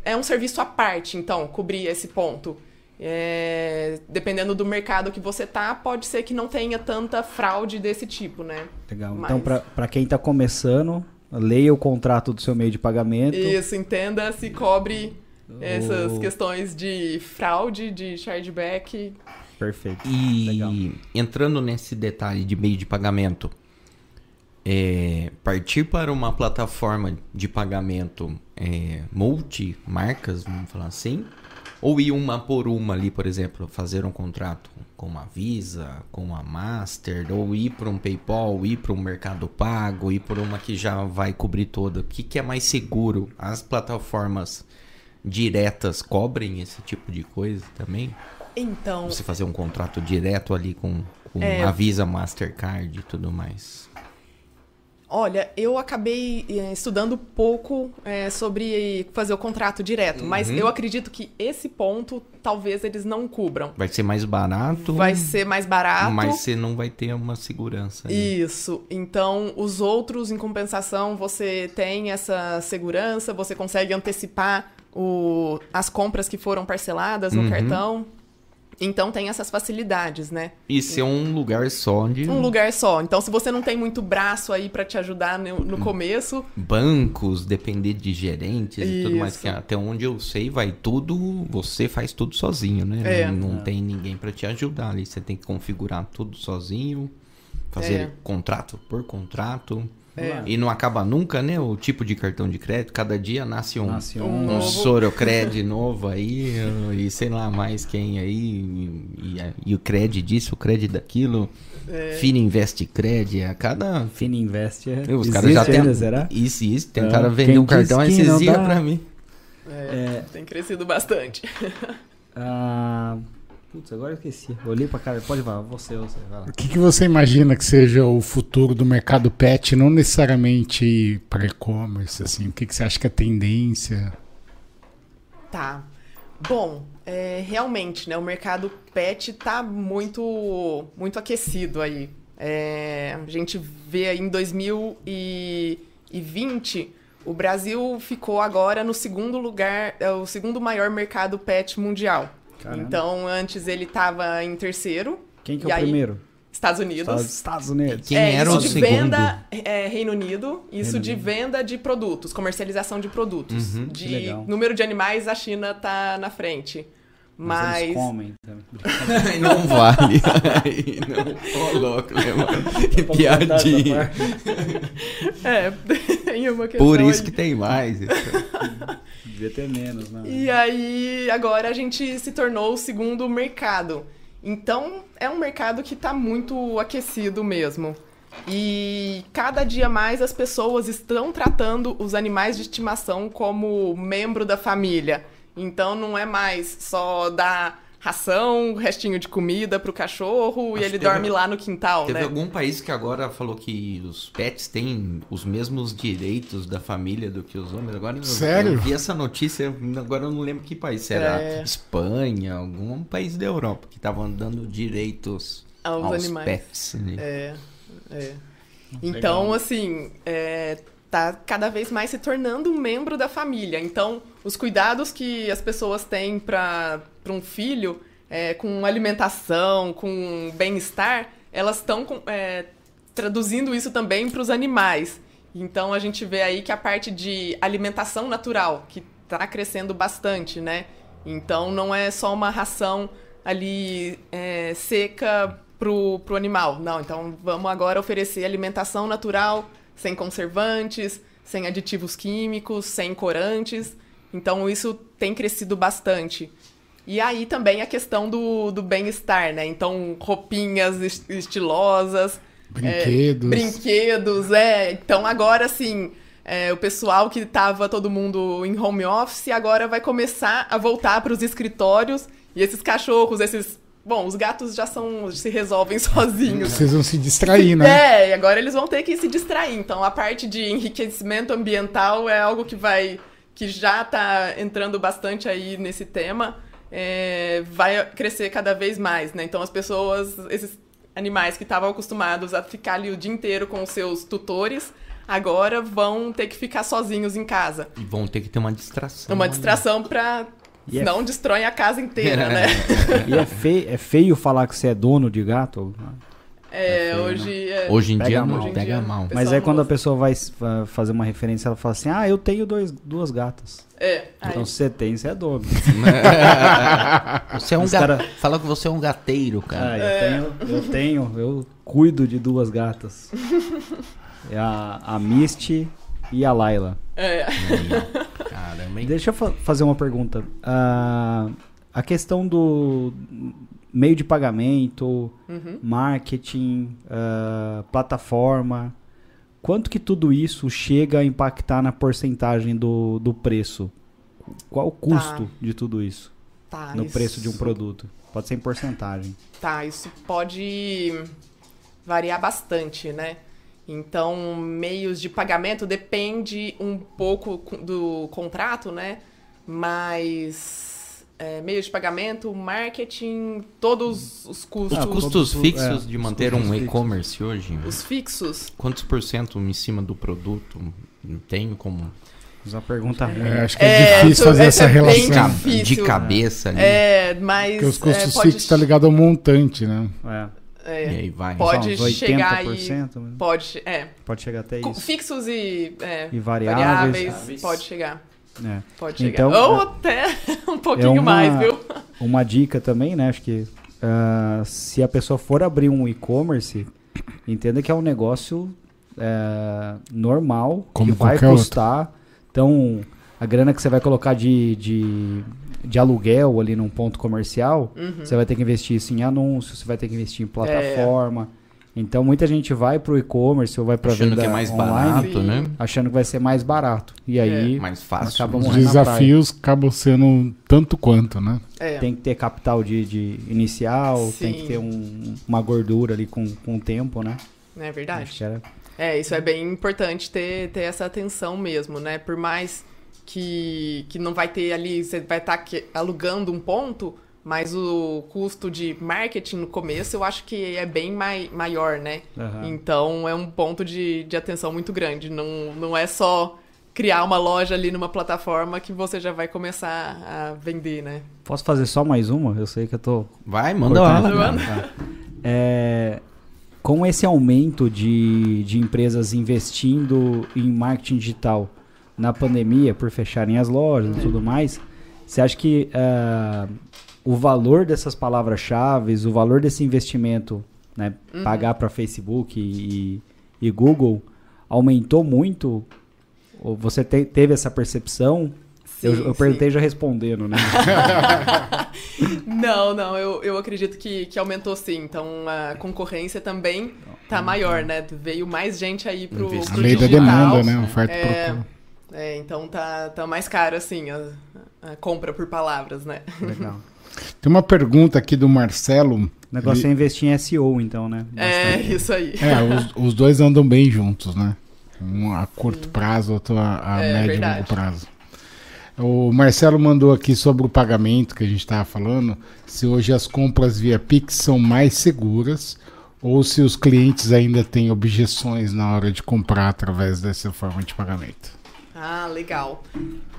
é um serviço à parte, então, cobrir esse ponto. É, dependendo do mercado que você tá, pode ser que não tenha tanta fraude desse tipo, né? Legal. Mas- Então, para quem está começando, leia o contrato do seu meio de pagamento. Isso, entenda se cobre essas questões de fraude, de chargeback. Perfeito. E Legal. entrando nesse detalhe de meio de pagamento, é, partir para uma plataforma de pagamento é, multi-marcas, vamos falar assim, ou ir uma por uma ali, por exemplo, fazer um contrato com uma Visa, com uma Master, ou ir para um PayPal, ir para um Mercado Pago, ir por uma que já vai cobrir toda. O que, que é mais seguro? As plataformas diretas cobrem esse tipo de coisa também? Então, Você fazer um contrato direto ali com, com É. a Visa, Mastercard e tudo mais. Olha, eu acabei eh, estudando pouco eh, sobre fazer o contrato direto, mas Uhum. eu acredito que esse ponto talvez eles não cubram. Vai ser mais barato, Vai ser mais barato. mas você não vai ter uma segurança. ali. Isso. Então, os outros, em compensação, você tem essa segurança, você consegue antecipar o- as compras que foram parceladas no Uhum. cartão. Então tem essas facilidades, né? E ser um lugar só de Um lugar só. Então, se você não tem muito braço aí pra te ajudar no, no começo, bancos, depender de gerentes e tudo mais. Isso. Que até onde eu sei, vai tudo. Você faz tudo sozinho, né? É. Não, não tem ninguém pra te ajudar ali. Você tem que configurar tudo sozinho, fazer É. contrato por contrato. É. E não acaba nunca, né? O tipo de cartão de crédito. Cada dia nasce um, Nasce Um um novo. Sorocred novo aí. E sei lá mais quem aí. E, e- e o cred disso, o cred daquilo. É. Fina Invest Cred. A cada Fina Invest é. os caras já ainda, tem... será? Isso, isso. Tentaram Ah, vender um cartão esses não dias dá? pra mim. é, tem crescido bastante. Ah, putz, agora eu esqueci. Olhei pra cara. Pode falar, você, você. Vai lá. O que, que você imagina que seja o futuro do mercado pet, não necessariamente para e-commerce, assim? O que, que você acha que é tendência? Tá. Bom, é, realmente, né? O mercado pet tá muito, muito aquecido aí. É, a gente vê aí em 2020, o Brasil ficou agora no segundo lugar, é o segundo maior mercado pet mundial. Caramba. Então, antes ele estava em terceiro. Quem que é o aí, primeiro? Estados Unidos. Estados, Unidos. Quem é, era isso o de segundo? venda é, Reino Unido, isso Reino de Unido. venda de produtos, comercialização de produtos. Uhum. De número de animais, a China tá na frente. Mas, Mas, eles comem também. Aí não vale. Aí não. Ô, louco, né, mano? Que piadinha. é, tem uma questão Por isso aí. que tem mais. Devia ter menos, né? E aí, agora a gente se tornou o segundo mercado. Então, é um mercado que está muito aquecido mesmo. E cada dia mais as pessoas estão tratando os animais de estimação como membro da família. Então, não é mais só dar ração, restinho de comida pro cachorro Acho e ele dorme lá no quintal, Teve né? algum país que agora falou que os pets têm os mesmos direitos da família do que os homens. Agora eu- Sério? eu vi essa notícia, agora eu não lembro que país. Se era É. Espanha, algum país da Europa que estavam dando direitos Aos aos, animais. pets. né? É, é. Então, assim, é, tá cada vez mais se tornando um membro da família. Então, os cuidados que as pessoas têm para um filho, é, com alimentação, com bem-estar, elas estão é, traduzindo isso também para os animais. Então, a gente vê aí que a parte de alimentação natural, que está crescendo bastante, né? Então, não é só uma ração ali é, seca pro, pro animal. Não, então vamos agora oferecer alimentação natural, sem conservantes, sem aditivos químicos, sem corantes. Então isso tem crescido bastante. E aí também a questão do, do bem-estar, né? Então, roupinhas est- estilosas. Brinquedos. É, brinquedos, é. Então agora assim. é, o pessoal que estava todo mundo em home office agora vai começar a voltar para os escritórios e esses cachorros, esses. Bom, os gatos já são. se resolvem sozinhos. Vocês vão se distrair, né? É, e agora eles vão ter que se distrair. Então a parte de enriquecimento ambiental é algo que vai. Que já tá entrando bastante aí nesse tema. é, vai crescer cada vez mais, né? Então as pessoas, esses animais que estavam acostumados a ficar ali o dia inteiro com os seus tutores, agora vão ter que ficar sozinhos em casa. E vão ter que ter uma distração. É uma distração pra. E é- Senão destrói a casa inteira, né? E é feio, é feio falar que você é dono de gato? É, feio, hoje. é- Hoje em Pega dia mal. não, Hoje em pega dia- mal. Mas aí quando a pessoa vai fa- fazer uma referência, ela fala assim: Ah, eu tenho dois, duas gatas. É, Então se você tem, você é dono. Você é um Os ga... cara- Fala que você é um gateiro, cara. Ah, eu tenho, eu tenho, eu cuido de duas gatas. É a, a Misty e a Laila. é. Caramba, hein? Deixa eu fa- fazer uma pergunta. Ah, a questão do meio de pagamento, Uhum. marketing, ah, plataforma, quanto que tudo isso chega a impactar na porcentagem do, do preço? Qual o custo de tudo isso Tá, no isso- preço de um produto? Pode ser em porcentagem. Tá, isso pode variar bastante, né? Então, meios de pagamento depende um pouco co- do contrato, né? Mas é, meios de pagamento, marketing, todos os custos, Os custos todos- fixos é, de manter um e-commerce hoje, os fixos. quantos por cento em cima do produto tem como Mas uma pergunta ruim. É, acho que é, É, difícil isso- fazer essa essa é bem relação. difícil. De cabeça ali. É, mas. Porque os custos é, pode, fixos tá ligado ao montante, né? É. é, E aí vai. Pode chegar aí. 80%, né? Pode, é. Pode chegar até isso. Fixos e, é, E variáveis. variáveis, pode chegar. É. Pode chegar. Então, Ou é- até um pouquinho uma- mais, viu? Uma dica também, né? Acho que ah, se a pessoa for abrir um e-commerce, entenda que é um negócio é, normal, Como que vai qualquer outro. custar. Então, a grana que você vai colocar de, de, de aluguel ali num ponto comercial, Uhum. você vai ter que investir isso em anúncios, você vai ter que investir em É. Então, muita gente vai pro e-commerce ou vai para Achando venda que é mais online, barato, Sim. né? achando que vai ser mais barato. E aí Mais fácil. acaba Os morrendo na praia. desafios acabam sendo tanto quanto, né? É. Tem que ter capital de, de inicial, tem que Sim. ter um- uma gordura ali com, com o tempo, né? Não é verdade? Acho que era- É, isso é bem importante ter, ter essa atenção mesmo, né? Por mais que, que não vai ter ali, você vai estar alugando um ponto, mas o custo de marketing no começo eu acho que é bem mai, maior, né? Aham. Então é um ponto de, de atenção muito grande. Não, não é só criar uma loja ali numa plataforma que você já vai começar a vender, né? Posso fazer só mais uma? Eu sei que eu tô. Vai, manda lá. Manda. É, com esse aumento de, de empresas investindo em marketing digital na pandemia, por fecharem as lojas e tudo mais, você acha que ah, o valor dessas palavras-chave, o valor desse investimento, né, Uhum. pagar para Facebook e, e Google, aumentou muito? Você te- teve essa percepção? eu, Sim, eu sim. perguntei já respondendo, né? Não, não, eu, eu acredito que, que aumentou sim. Então a concorrência também tá maior, né? Veio mais gente aí pro, Investir. A pro lei da demanda, né? Oferta É, procura. é, então tá, tá mais caro assim a, a compra por palavras, né? Legal. Tem uma pergunta aqui do Marcelo. O negócio é investir em SEO, então, né? É, Bastante. isso aí. É, os, os dois andam bem juntos, né? Um a curto prazo, outro a, a É, médio e longo prazo. O Marcelo mandou aqui sobre o pagamento que a gente estava falando, se hoje as compras via Pix são mais seguras ou se os clientes ainda têm objeções na hora de comprar através dessa forma de pagamento. Ah, legal.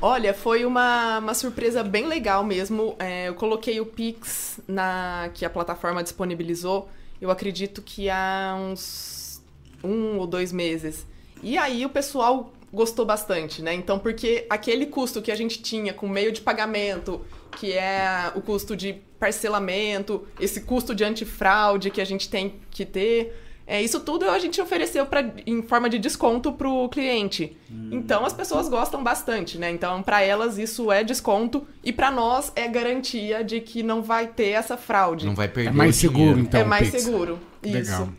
Olha, foi uma, uma surpresa bem legal mesmo. É, eu coloquei o Pix na que a plataforma disponibilizou. Eu acredito que há uns um ou dois meses. E aí o pessoal gostou bastante, né? Então, porque aquele custo que a gente tinha com meio de pagamento, que é o custo de parcelamento, esse custo de antifraude que a gente tem que ter, é, isso tudo a gente ofereceu pra, em forma de desconto para o cliente. Então as pessoas gostam bastante, né? Então para elas isso é desconto e para nós é garantia de que não vai ter essa fraude. Não vai perder É mais o seguro, então. é mais Pix. seguro. Legal. Isso.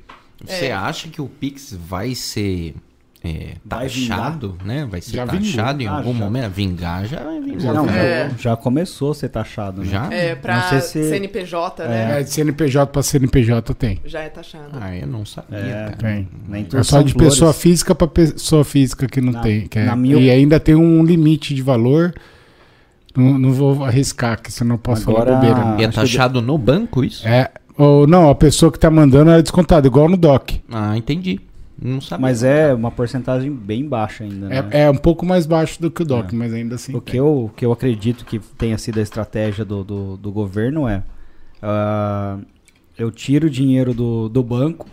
Você É. acha que o Pix vai ser é, Vai taxado, né? Vai ser Já vingou. taxado em Ah, algum já. momento? Vingar já vai vingar. Já Não, vingou. É. já, já começou a ser taxado, né? Já? É, sei se- CNPJ, né? É, de CNPJ para CNPJ tem. Já é taxado. Ah, eu não sabia, É, cara. Tem. Nem É só de flores. pessoa física para pessoa física que não Na- tem. que é- E ainda tem um limite de valor. Não, não vou arriscar, que senão eu posso Agora- falar bobeira. né? E é taxado no banco isso? É, ou não, a pessoa que tá mandando é descontada, igual no DOC. Ah, entendi. Não sabia. Mas é uma porcentagem bem baixa ainda, né? É, é um pouco mais baixo do que o DOC, É. mas ainda assim. O que eu, o que eu acredito que tenha sido a estratégia do, do, do governo é ah, eu tiro o dinheiro do, do banco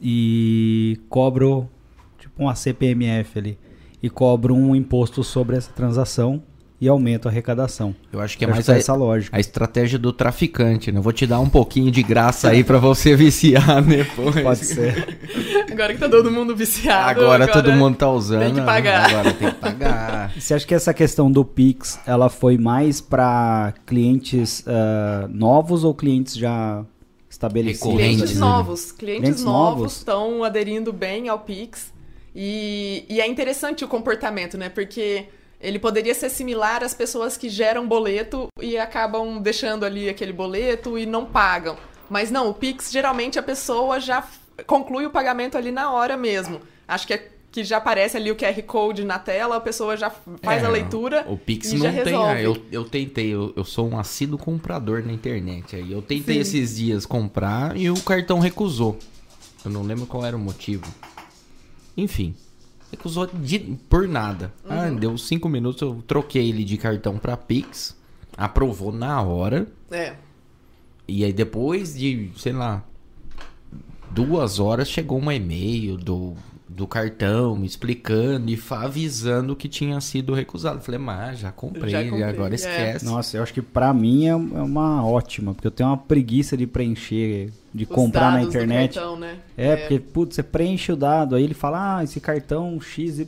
e cobro tipo uma CPMF ali e cobro um imposto sobre essa transação e aumento a arrecadação. Eu acho que é mais a, essa lógica. a estratégia do traficante, né? Eu vou te dar um pouquinho de graça aí pra você viciar depois. Pode ser. Agora que tá todo mundo viciado. Agora, todo mundo tá usando. tem que né? pagar. Agora tem que pagar. Você acha que essa questão do Pix ela foi mais para clientes ah, novos ou clientes já estabelecidos? Clientes né? novos. Clientes, Clientes novos novos. estão aderindo bem ao Pix. E, e é interessante o comportamento, né? Porque ele poderia ser similar às pessoas que geram boleto e acabam deixando ali aquele boleto e não pagam. Mas não, o Pix, geralmente a pessoa já conclui o pagamento ali na hora mesmo. Acho que é que já aparece ali o QR Code na tela, a pessoa já faz É, a leitura O Pix não tem. resolve. ah, eu, eu tentei, eu, eu sou um assíduo comprador na internet. Aí eu tentei Sim. esses dias comprar e o cartão recusou. Eu não lembro qual era o motivo. Enfim. Recusou de, por nada. Ah, deu cinco minutos, eu troquei ele de cartão pra Pix, aprovou na hora. É. E aí depois de, sei lá, duas horas chegou um e-mail do, do cartão me explicando e avisando que tinha sido recusado. Falei, mas já comprei, Já comprei, agora é. esquece. Nossa, eu acho que pra mim é é uma ótima, porque eu tenho uma preguiça de preencher, de Os comprar na internet. cartão, né? É, porque, putz, você preenche o dado, aí ele fala, ah, esse cartão XYZ,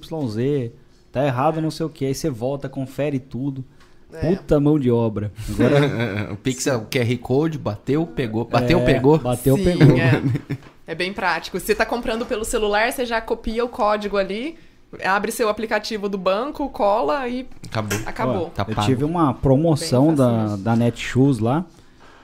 tá errado não sei o que, aí você volta, confere tudo. É. Puta mão de obra. Agora, o Pix é o QR Code, bateu, pegou. Bateu, é, pegou. Bateu, Sim, pegou. É. Bem prático. Se você tá comprando pelo celular, você já copia o código ali, abre seu aplicativo do banco, cola e Acabou. acabou. Ó, Tá eu pago. tive uma promoção da, da Netshoes lá,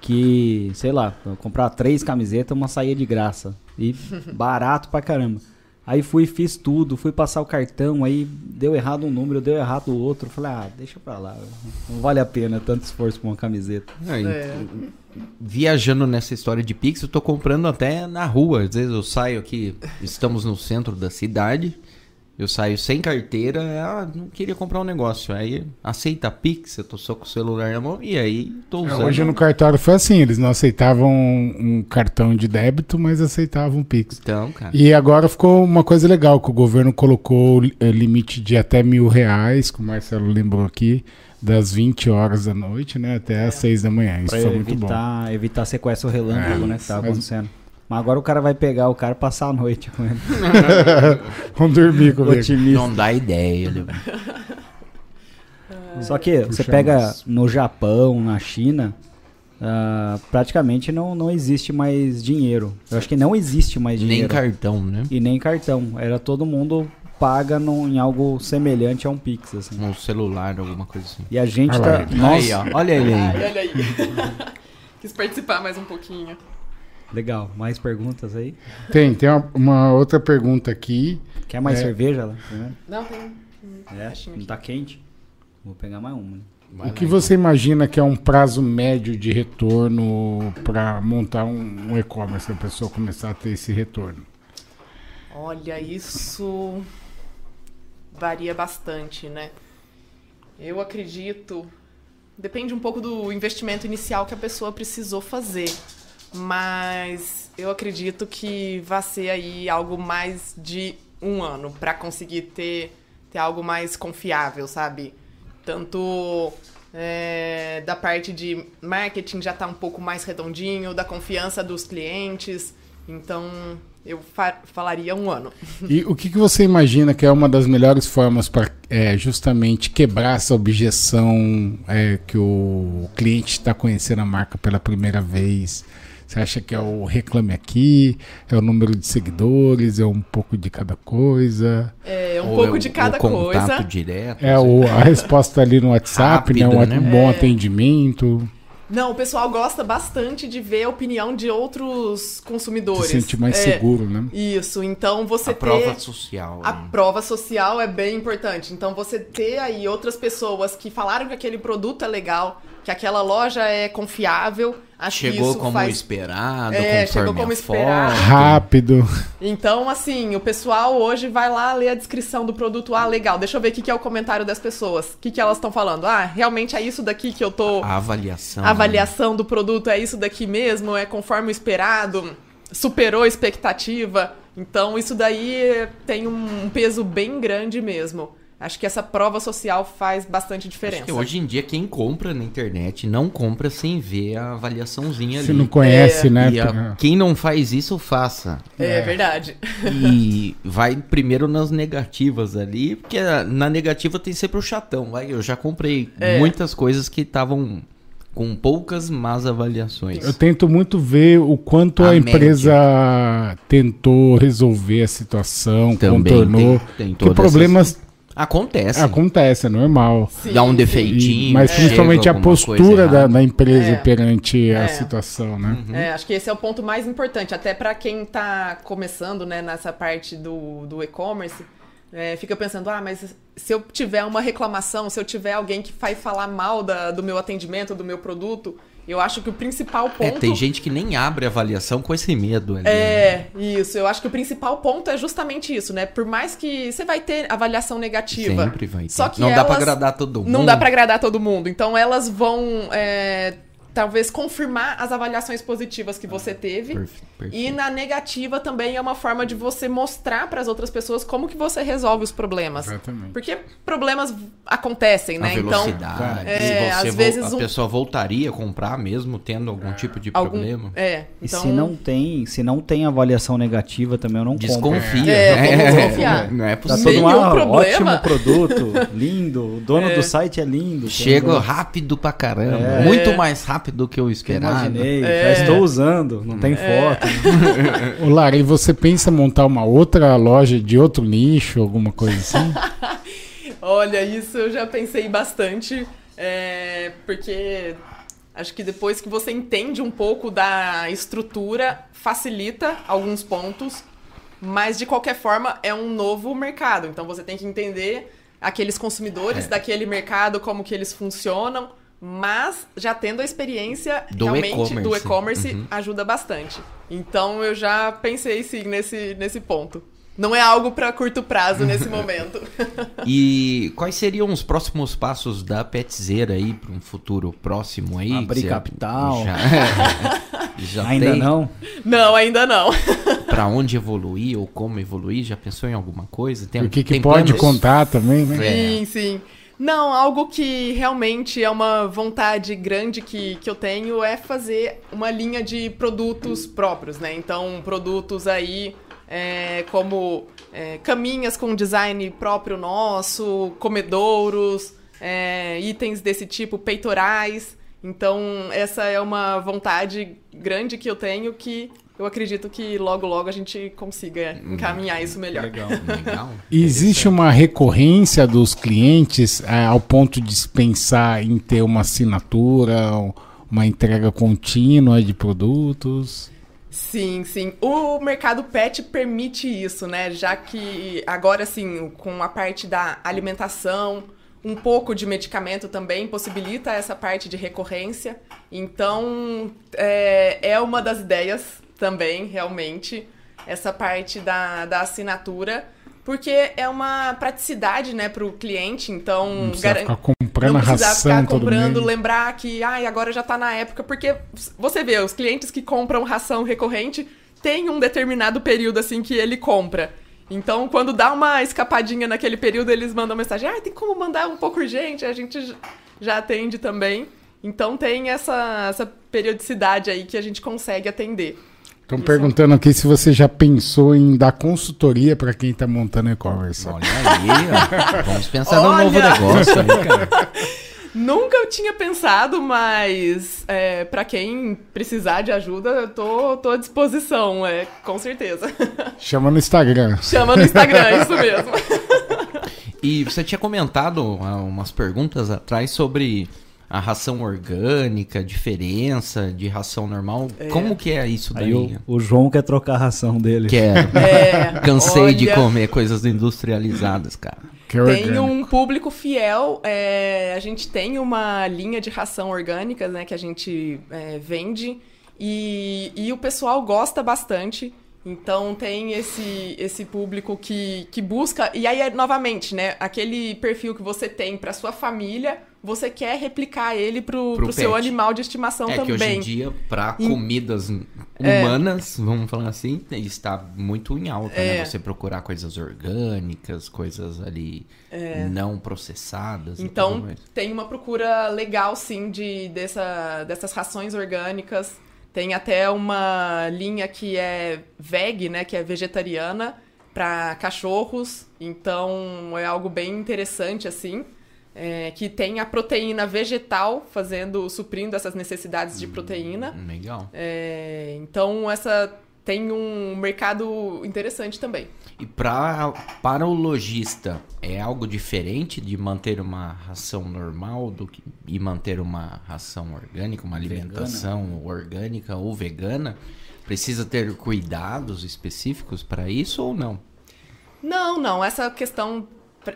que, sei lá, eu comprar três camisetas, uma saía de graça. E barato pra caramba. Aí fui, fiz tudo, fui passar o cartão, aí deu errado um número, deu errado o outro. Falei, ah, deixa pra lá, não vale a pena tanto esforço pra uma camiseta. Aí, É. Viajando nessa história de Pix, eu tô comprando até na rua. Às vezes eu saio aqui, estamos no centro da cidade. Eu saio sem carteira, ah, não queria comprar um negócio. Aí aceita Pix, eu tô só com o celular na mão e aí tô usando. Hoje no cartório foi assim, eles não aceitavam um cartão de débito, mas aceitavam Pix. Então, cara. E agora ficou uma coisa legal, que o governo colocou eh, limite de até mil reais, que o Marcelo lembrou aqui, das 20 horas da noite, né, até às 6 da manhã. Isso Pra foi muito bom. evitar, evitar sequestro relâmpago, É, né, que tava mas- acontecendo. Mas agora o cara vai pegar o cara e passar a noite com ele. Vamos dormir com ele. Otimista. Não dá ideia. Leo. Só que você Puxa pega mais. no Japão, na China, ah, praticamente não, não existe mais dinheiro. Eu acho que não existe mais Nem dinheiro. cartão, né? E nem cartão. Era todo mundo paga num- em algo semelhante a um Pix, assim. Um celular, alguma coisa assim. E a gente Olha tá. lá. Nossa, Aí, ó. Olha ele Ai, aí. olha aí. Quis participar mais um pouquinho. Legal. Mais perguntas aí? Tem, tem uma, uma outra pergunta aqui. Quer mais É. cerveja lá? Não, tem. É, não tá quente? Vou pegar mais uma. né? Vai o que lá, você imagina que é um prazo médio de retorno para montar um, um e-commerce, a pessoa começar a ter esse retorno? Olha, isso varia bastante, né? Eu acredito. Depende um pouco do investimento inicial que a pessoa precisou fazer. Mas eu acredito que vai ser aí algo mais de um ano para conseguir ter, ter algo mais confiável, sabe? Tanto é, da parte de marketing já tá um pouco mais redondinho, da confiança dos clientes. Então, eu fa- falaria um ano. E o que, que você imagina que é uma das melhores formas para justamente quebrar essa objeção é, que o cliente está conhecendo a marca pela primeira vez? Você acha que é o reclame aqui, é o número de seguidores, é um pouco de cada coisa? É um Ou pouco é de o- cada o contato coisa. direto. É assim. o, a resposta ali no WhatsApp, né? Um, Rápida, um né? bom É. atendimento, Não, o pessoal gosta bastante de ver a opinião de outros consumidores. se sentir mais É, seguro, né? Isso, então você A ter prova social. a né? prova social é bem importante. Então você ter aí outras pessoas que falaram que aquele produto é legal, que aquela loja é confiável, acho que Chegou isso como faz esperado, É, conforme chegou como esperado. foto. Rápido. Então, assim, o pessoal hoje vai lá ler a descrição do produto. Ah, legal, deixa eu ver o que que é o comentário das pessoas. O que, que elas estão falando? Ah, realmente é isso daqui que eu tô. A avaliação. A avaliação do produto é isso daqui mesmo? É conforme o esperado? Superou a expectativa? Então, isso daí tem um peso bem grande mesmo. Acho que essa prova social faz bastante Acho diferença. que hoje em dia quem compra na internet não compra sem ver a avaliaçãozinha Se ali. não conhece, É. né? E a- quem não faz isso, faça. É, verdade. E vai primeiro nas negativas ali, porque na negativa tem sempre o chatão. Vai, eu já comprei É. muitas coisas que estavam com poucas más avaliações. Eu tento muito ver o quanto a, A empresa tentou resolver a situação, Também contornou. tem- tem todas problemas Acontece. acontecem, é normal. Sim, Dá um defeitinho. E- mas chega principalmente a postura da, da empresa É. perante É. a situação, né? É, acho que esse é o ponto mais importante, até para quem tá começando, né, nessa parte do, do e-commerce, é, fica pensando, ah, mas se eu tiver uma reclamação, se eu tiver alguém que vai falar mal da- do meu atendimento, do meu produto, Eu acho que o principal ponto. É, tem gente que nem abre avaliação com esse medo ali. É, isso. Eu acho que o principal ponto é justamente isso, né? Por mais que você vai ter avaliação negativa. Sempre vai ter. Só que não dá pra elas- agradar todo mundo. Não dá pra agradar todo mundo. Então elas vão é, talvez confirmar as avaliações positivas que você teve. Perfe- perfeito. E na negativa também é uma forma de você mostrar para as outras pessoas como que você resolve os problemas. Exatamente. Porque problemas acontecem, A né? Então, velocidade. é, às vezes a um- pessoa voltaria a comprar mesmo tendo algum tipo de algum problema. é, E então se não tem, se não tem avaliação negativa também eu não compro. Desconfia. É, vamos desconfiar. Não é Tá possível. todo Nenhum mundo, ah, problema. ótimo produto, lindo, o dono É. do site é lindo. Chega rápido pra caramba. É. Muito mais rápido do que eu esperava. imaginei, É. já estou usando, não tem foto. Ô, Lara, e você pensa em montar uma outra loja de outro nicho, alguma coisa assim? Olha, isso eu já pensei bastante, é, porque acho que depois que você entende um pouco da estrutura, facilita alguns pontos, mas de qualquer forma é um novo mercado, então você tem que entender aqueles consumidores É. daquele mercado, como que eles funcionam, mas já tendo a experiência Do realmente do e-commerce. Uhum. ajuda bastante. Então eu já pensei sim nesse, nesse ponto. Não é algo para curto prazo nesse momento. E quais seriam os próximos passos da Petzeira aí para um futuro próximo aí? Abrir capital. Já, já Ainda tem não? Não, ainda não. Para onde evoluir ou como evoluir? Já pensou em alguma coisa? Tem, O que, que pode planos? contar também, né? É. Sim, sim. Não, algo que realmente é uma vontade grande que, que eu tenho é fazer uma linha de produtos próprios, né? Então, produtos aí é, como é, caminhas com design próprio nosso, comedouros, é, itens desse tipo, peitorais. Então, essa é uma vontade grande que eu tenho que eu acredito que logo, logo a gente consiga encaminhar isso melhor. Legal. Legal. Existe uma recorrência dos clientes eh, ao ponto de se pensar em ter uma assinatura, uma entrega contínua de produtos? Sim, sim. O mercado pet permite isso, né? Já que agora, assim, com a parte da alimentação, um pouco de medicamento também possibilita essa parte de recorrência. Então, é, é uma das ideias também, realmente, essa parte da, da assinatura. Porque é uma praticidade, né, para o cliente. Então, Não precisa garan- ficar comprando não a precisar ração ficar comprando, lembrar que ai, agora já tá na época, porque você vê, os clientes que compram ração recorrente tem um determinado período assim que ele compra. Então, quando dá uma escapadinha naquele período, eles mandam mensagem: "Ah, tem como mandar um pouco urgente?" A gente já atende também. Então tem essa, essa periodicidade aí que a gente consegue atender. Estão perguntando aqui se você já pensou em dar consultoria para quem está montando e-commerce. Olha aí, ó. Vamos pensar num novo Olha! negócio aí, cara. Nunca eu tinha pensado, mas é, para quem precisar de ajuda, eu tô, tô à disposição, é, com certeza. Chama no Instagram. Chama no Instagram, isso mesmo. E você tinha comentado há umas perguntas atrás sobre a ração orgânica, diferença de ração normal. Como que é isso daí? Aí o, o João quer trocar a ração dele. Quero. É, Cansei de olha, comer coisas industrializadas, cara. Que é Tem orgânico. um público fiel. é, a gente tem uma linha de ração orgânica, né, que a gente é, vende e, e o pessoal gosta bastante. Então tem esse, esse público que, que busca. E aí, é, novamente, né? Aquele perfil que você tem para sua família, você quer replicar ele pro, Pro pro seu animal de estimação é que hoje em também. dia, para Em- comidas É. humanas, vamos falar assim, está muito em alta, né? É. Você procurar coisas orgânicas, coisas ali não processadas. e Então, tem uma procura legal, sim, de, dessa, dessas rações orgânicas. Tem até uma linha que é veg, né, que é vegetariana, para cachorros. Então, é algo bem interessante, assim. É, que tem a proteína vegetal fazendo, suprindo essas necessidades de proteína. Legal. É, então, essa tem um mercado interessante também. E pra, para o lojista, é algo diferente de manter uma ração normal do que, e manter uma ração orgânica, uma alimentação orgânica ou vegana? Precisa ter cuidados específicos para isso ou não? Não, não. Essa questão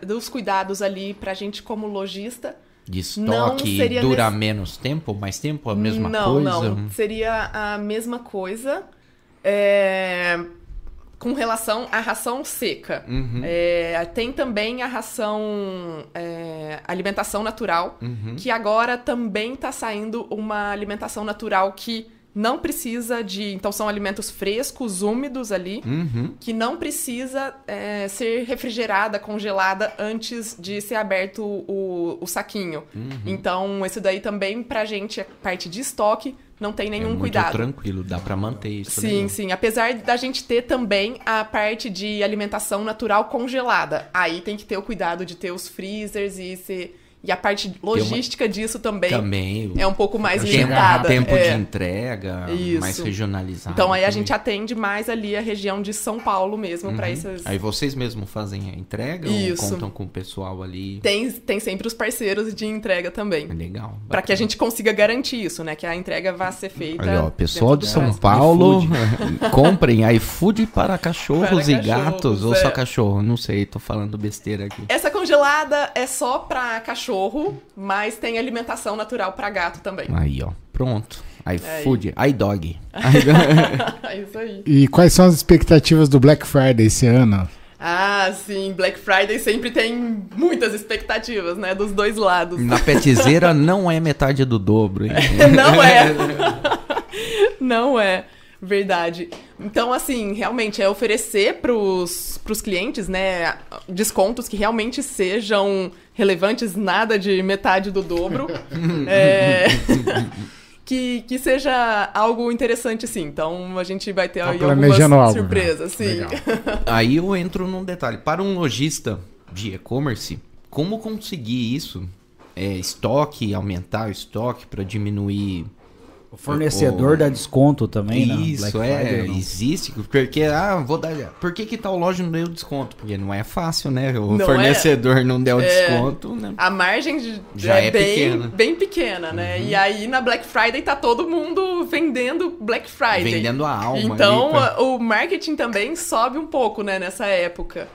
dos cuidados ali pra gente como lojista De Não estoque seria dura nesse- menos tempo, mais tempo, a mesma não, coisa? Não, seria a mesma coisa é, com relação à ração seca. Uhum. É, tem também a ração é, alimentação natural, Uhum. que agora também está saindo uma alimentação natural que não precisa de. Então, são alimentos frescos, úmidos ali, Uhum. que não precisa é, ser refrigerada, congelada antes de ser aberto o, o saquinho. Uhum. Então, isso daí também, pra gente, a parte de estoque, não tem É nenhum muito cuidado. tranquilo, dá pra manter isso. Sim, né? sim. Apesar da gente ter também a parte de alimentação natural congelada. Aí tem que ter o cuidado de ter os freezers e ser... E a parte logística disso também, Também. é um pouco mais limitada. tempo é. de entrega, Isso. mais regionalizado. Então aí a também. gente atende mais ali a região de São Paulo mesmo Uhum. esses... Aí vocês mesmos fazem a entrega Isso. ou contam com o pessoal ali? Tem, tem sempre os parceiros de entrega também. É legal. Pra que a gente consiga garantir isso, né? Que a entrega vá ser feita. Olha, ó, pessoal de São. Paulo, comprem iFood para cachorros Para e cachorros, gatos. Ou é. só cachorro, não sei, tô falando besteira aqui. Essa congelada é só pra cachorro, mas tem alimentação natural pra gato também. Aí, ó, pronto. É iFood, iDog. É isso aí. E quais são as expectativas do Black Friday esse ano? Ah, sim, Black Friday sempre tem muitas expectativas, né? Dos dois lados. Na petizeira não é metade do dobro, hein? Não é. Não é. Verdade. Então, assim, realmente é oferecer pros, pros clientes, né, descontos que realmente sejam relevantes, nada de metade do dobro. É, que, que seja algo interessante, sim. Então, a gente vai ter Tá aí algumas algo, né? surpresas, sim. Aí eu entro num detalhe. Para um lojista de e-commerce, como conseguir isso? É, estoque, aumentar o estoque para diminuir. O fornecedor O- dá desconto também, né? isso, Black é, existe. Porque, ah, vou dar. Por que, que tal loja não deu desconto? Porque não é fácil, né? O Não é. fornecedor não deu É. desconto, né? A margem de- Já é bem, pequena. bem pequena, né? Uhum. E aí na Black Friday tá todo mundo vendendo Black Friday. Vendendo a alma. Então ali pra- a- o marketing também sobe um pouco, né, nessa época.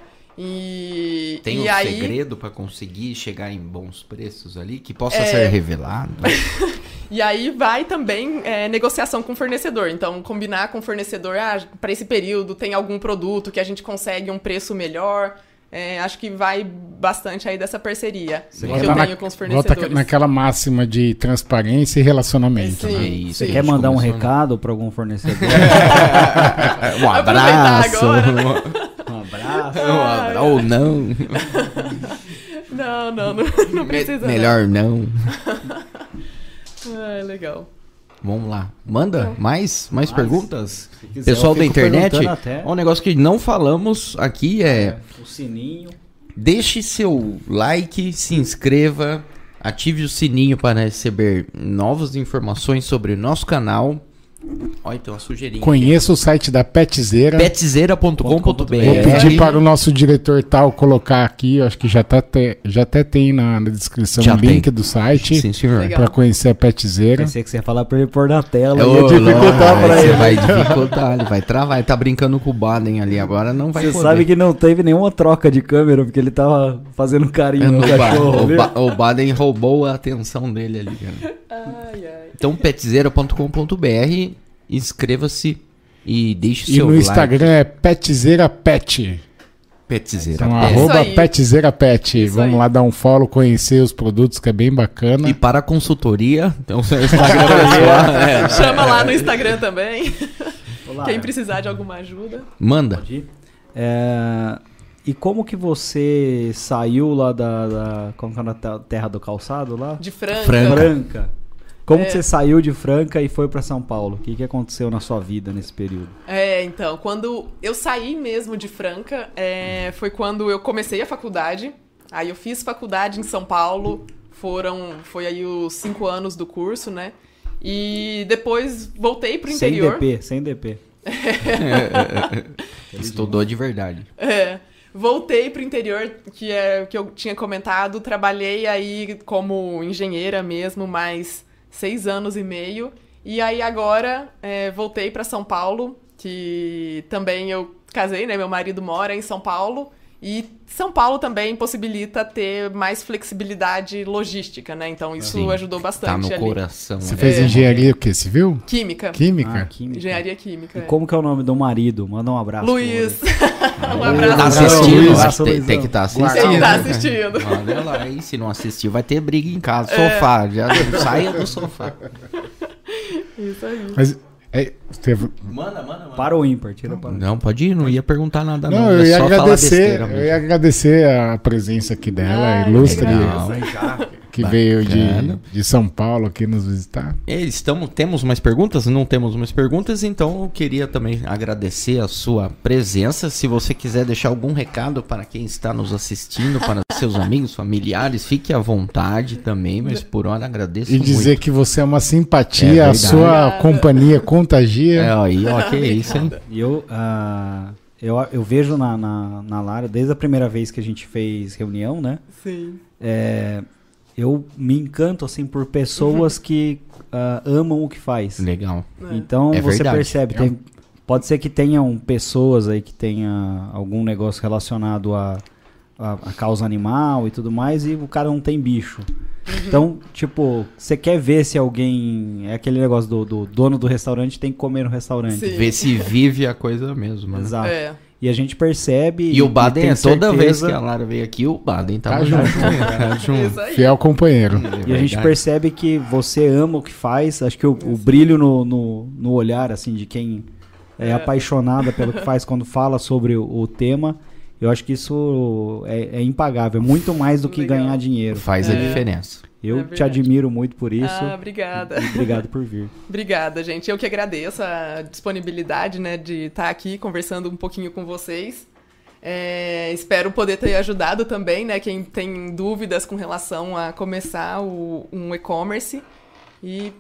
E, Tem e um aí segredo para conseguir chegar em bons preços ali que possa É. ser revelado. e aí vai também é, negociação com o fornecedor. Então combinar com o fornecedor, ah, para esse período tem algum produto que a gente consegue um preço melhor. É, acho que vai bastante aí dessa parceria que Volta eu na- tenho com os Volta fornecedores. naquela máxima de transparência e relacionamento. Sim. né? É isso, Você a quer mandar um né? recado pra algum fornecedor? um abraço. abraço. Abra- Ou não. Não, não, não, não precisa. não. Melhor não. Ah, legal. Vamos lá. Manda mais, mais Mais. perguntas? Se quiser, Pessoal da internet, um negócio que não falamos aqui é O sininho. deixe seu like, se inscreva, ative o sininho para receber novas informações sobre o nosso canal. Olha, tem uma sujeirinha. Conheça o site da Petzeira. Petzeira.com.br Vou pedir para o nosso diretor tal colocar aqui, eu acho que já, tá te- já até tem na, na descrição Já o link tem. do site Sim, senhor. Para conhecer a Petzeira. Pensei que você ia falar pra ele pôr na tela. Ô, ia dificultar você ele. vai dificultar, ele vai travar, ele tá brincando com o Baden ali agora, não vai Você poder. sabe que não teve nenhuma troca de câmera, porque ele tava fazendo carinho no o, Ba- cachorro. o? Ba- o Baden roubou a atenção dele ali. cara. Ai, ai. Então, petzeira.com.br, inscreva-se e deixe E seu no like. Instagram é Petzeira Pet. Petzeira. Então, Pet. arroba. Petzeira Pet. Vamos aí. lá dar um follow, conhecer os produtos, que é bem bacana. E para consultoria, então seu Instagram pessoal, é, Chama lá no Instagram também. Olá. Quem precisar de alguma ajuda. manda. É, E como que você saiu lá da, da como que é na te- terra do calçado lá? De Franca. Franca. Franca. Como É. que você saiu de Franca e foi pra São Paulo? O que, que aconteceu na sua vida nesse período? É, então, quando eu saí mesmo de Franca, é, foi quando eu comecei a faculdade. Aí eu fiz faculdade em São Paulo. Foram, foi aí os cinco anos do curso, né? E depois voltei pro Sem interior. DP, sem DP. Estudou de verdade. É. Voltei pro interior, que é o que eu tinha comentado. Trabalhei aí como engenheira mesmo, mais seis anos e meio. E aí agora é, voltei para São Paulo, que também eu casei, né? Meu marido mora em São Paulo. E São Paulo também possibilita ter mais flexibilidade logística, né? Então isso Sim. ajudou Tá bastante no ali. coração. Você né? fez É. engenharia o quê? Civil? Química. Química? Ah, química. Engenharia química. E é. como que é o nome do marido? Manda um abraço. Luiz. um Tá abraço. assistindo? Luiz. Acho que tem, tem que estar Ele assistindo. tá assistindo. Olha lá, e se não assistir, vai ter briga em casa. Sofá, já saia do sofá. Isso aí. Mas é, teve- Manda, manda, manda. Para o ímpar, tira para o Não, pode ir, não ia perguntar nada não. Não, eu é ia só falar agradecer, eu ia agradecer a presença aqui dela, Ai, ilustre, legal. Que veio de, de São Paulo aqui nos visitar. É, Estamos, temos mais perguntas? Não temos mais perguntas, então eu queria também agradecer a sua presença. Se você quiser deixar algum recado para quem está nos assistindo, para seus amigos, familiares, fique à vontade também, mas por hora agradeço E dizer muito. que você é uma É simpatia, a verdade. sua companhia contagia. É, aí, ó, que isso, hein? E eu, ah, eu, eu vejo na, na, na Lara, desde a primeira vez que a gente fez reunião, né? Sim. é, eu me encanto, assim, por pessoas que ah, amam o que faz. Legal. É. Então É você verdade. percebe, É tem- pode ser que tenham pessoas aí que tenha algum negócio relacionado a, a, a causa animal e tudo mais, e o cara não tem bicho. Então, tipo, você quer ver se alguém. É aquele negócio do, do dono do restaurante tem que comer no restaurante. Sim. Ver se vive a coisa mesmo, né? Exato. É. E a gente percebe. E o Baden, tem é toda vez que a Lara veio aqui, o Baden tava Tá junto. junto. Tá junto. Fiel companheiro. E a gente percebe que você ama o que faz. Acho que o, o brilho no, no, no olhar, assim, de quem é, É. apaixonada pelo que faz quando fala sobre o, o tema, eu acho que isso é, é impagável. É muito mais do que Legal. ganhar dinheiro. Faz a É. diferença. Eu É te admiro muito por isso. Ah, obrigada. E obrigado por vir. Obrigada, gente. Eu que agradeço a disponibilidade, né, de estar aqui conversando um pouquinho com vocês. É, espero poder ter ajudado também, né, quem tem dúvidas com relação a começar o- um e-commerce. E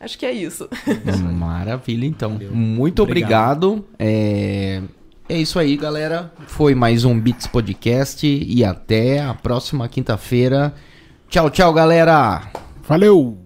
acho que é isso. Maravilha, então. Muito obrigado. É... é isso aí, galera. Foi mais um Beats Podcast e até a próxima quinta-feira. Tchau, tchau, galera. Valeu!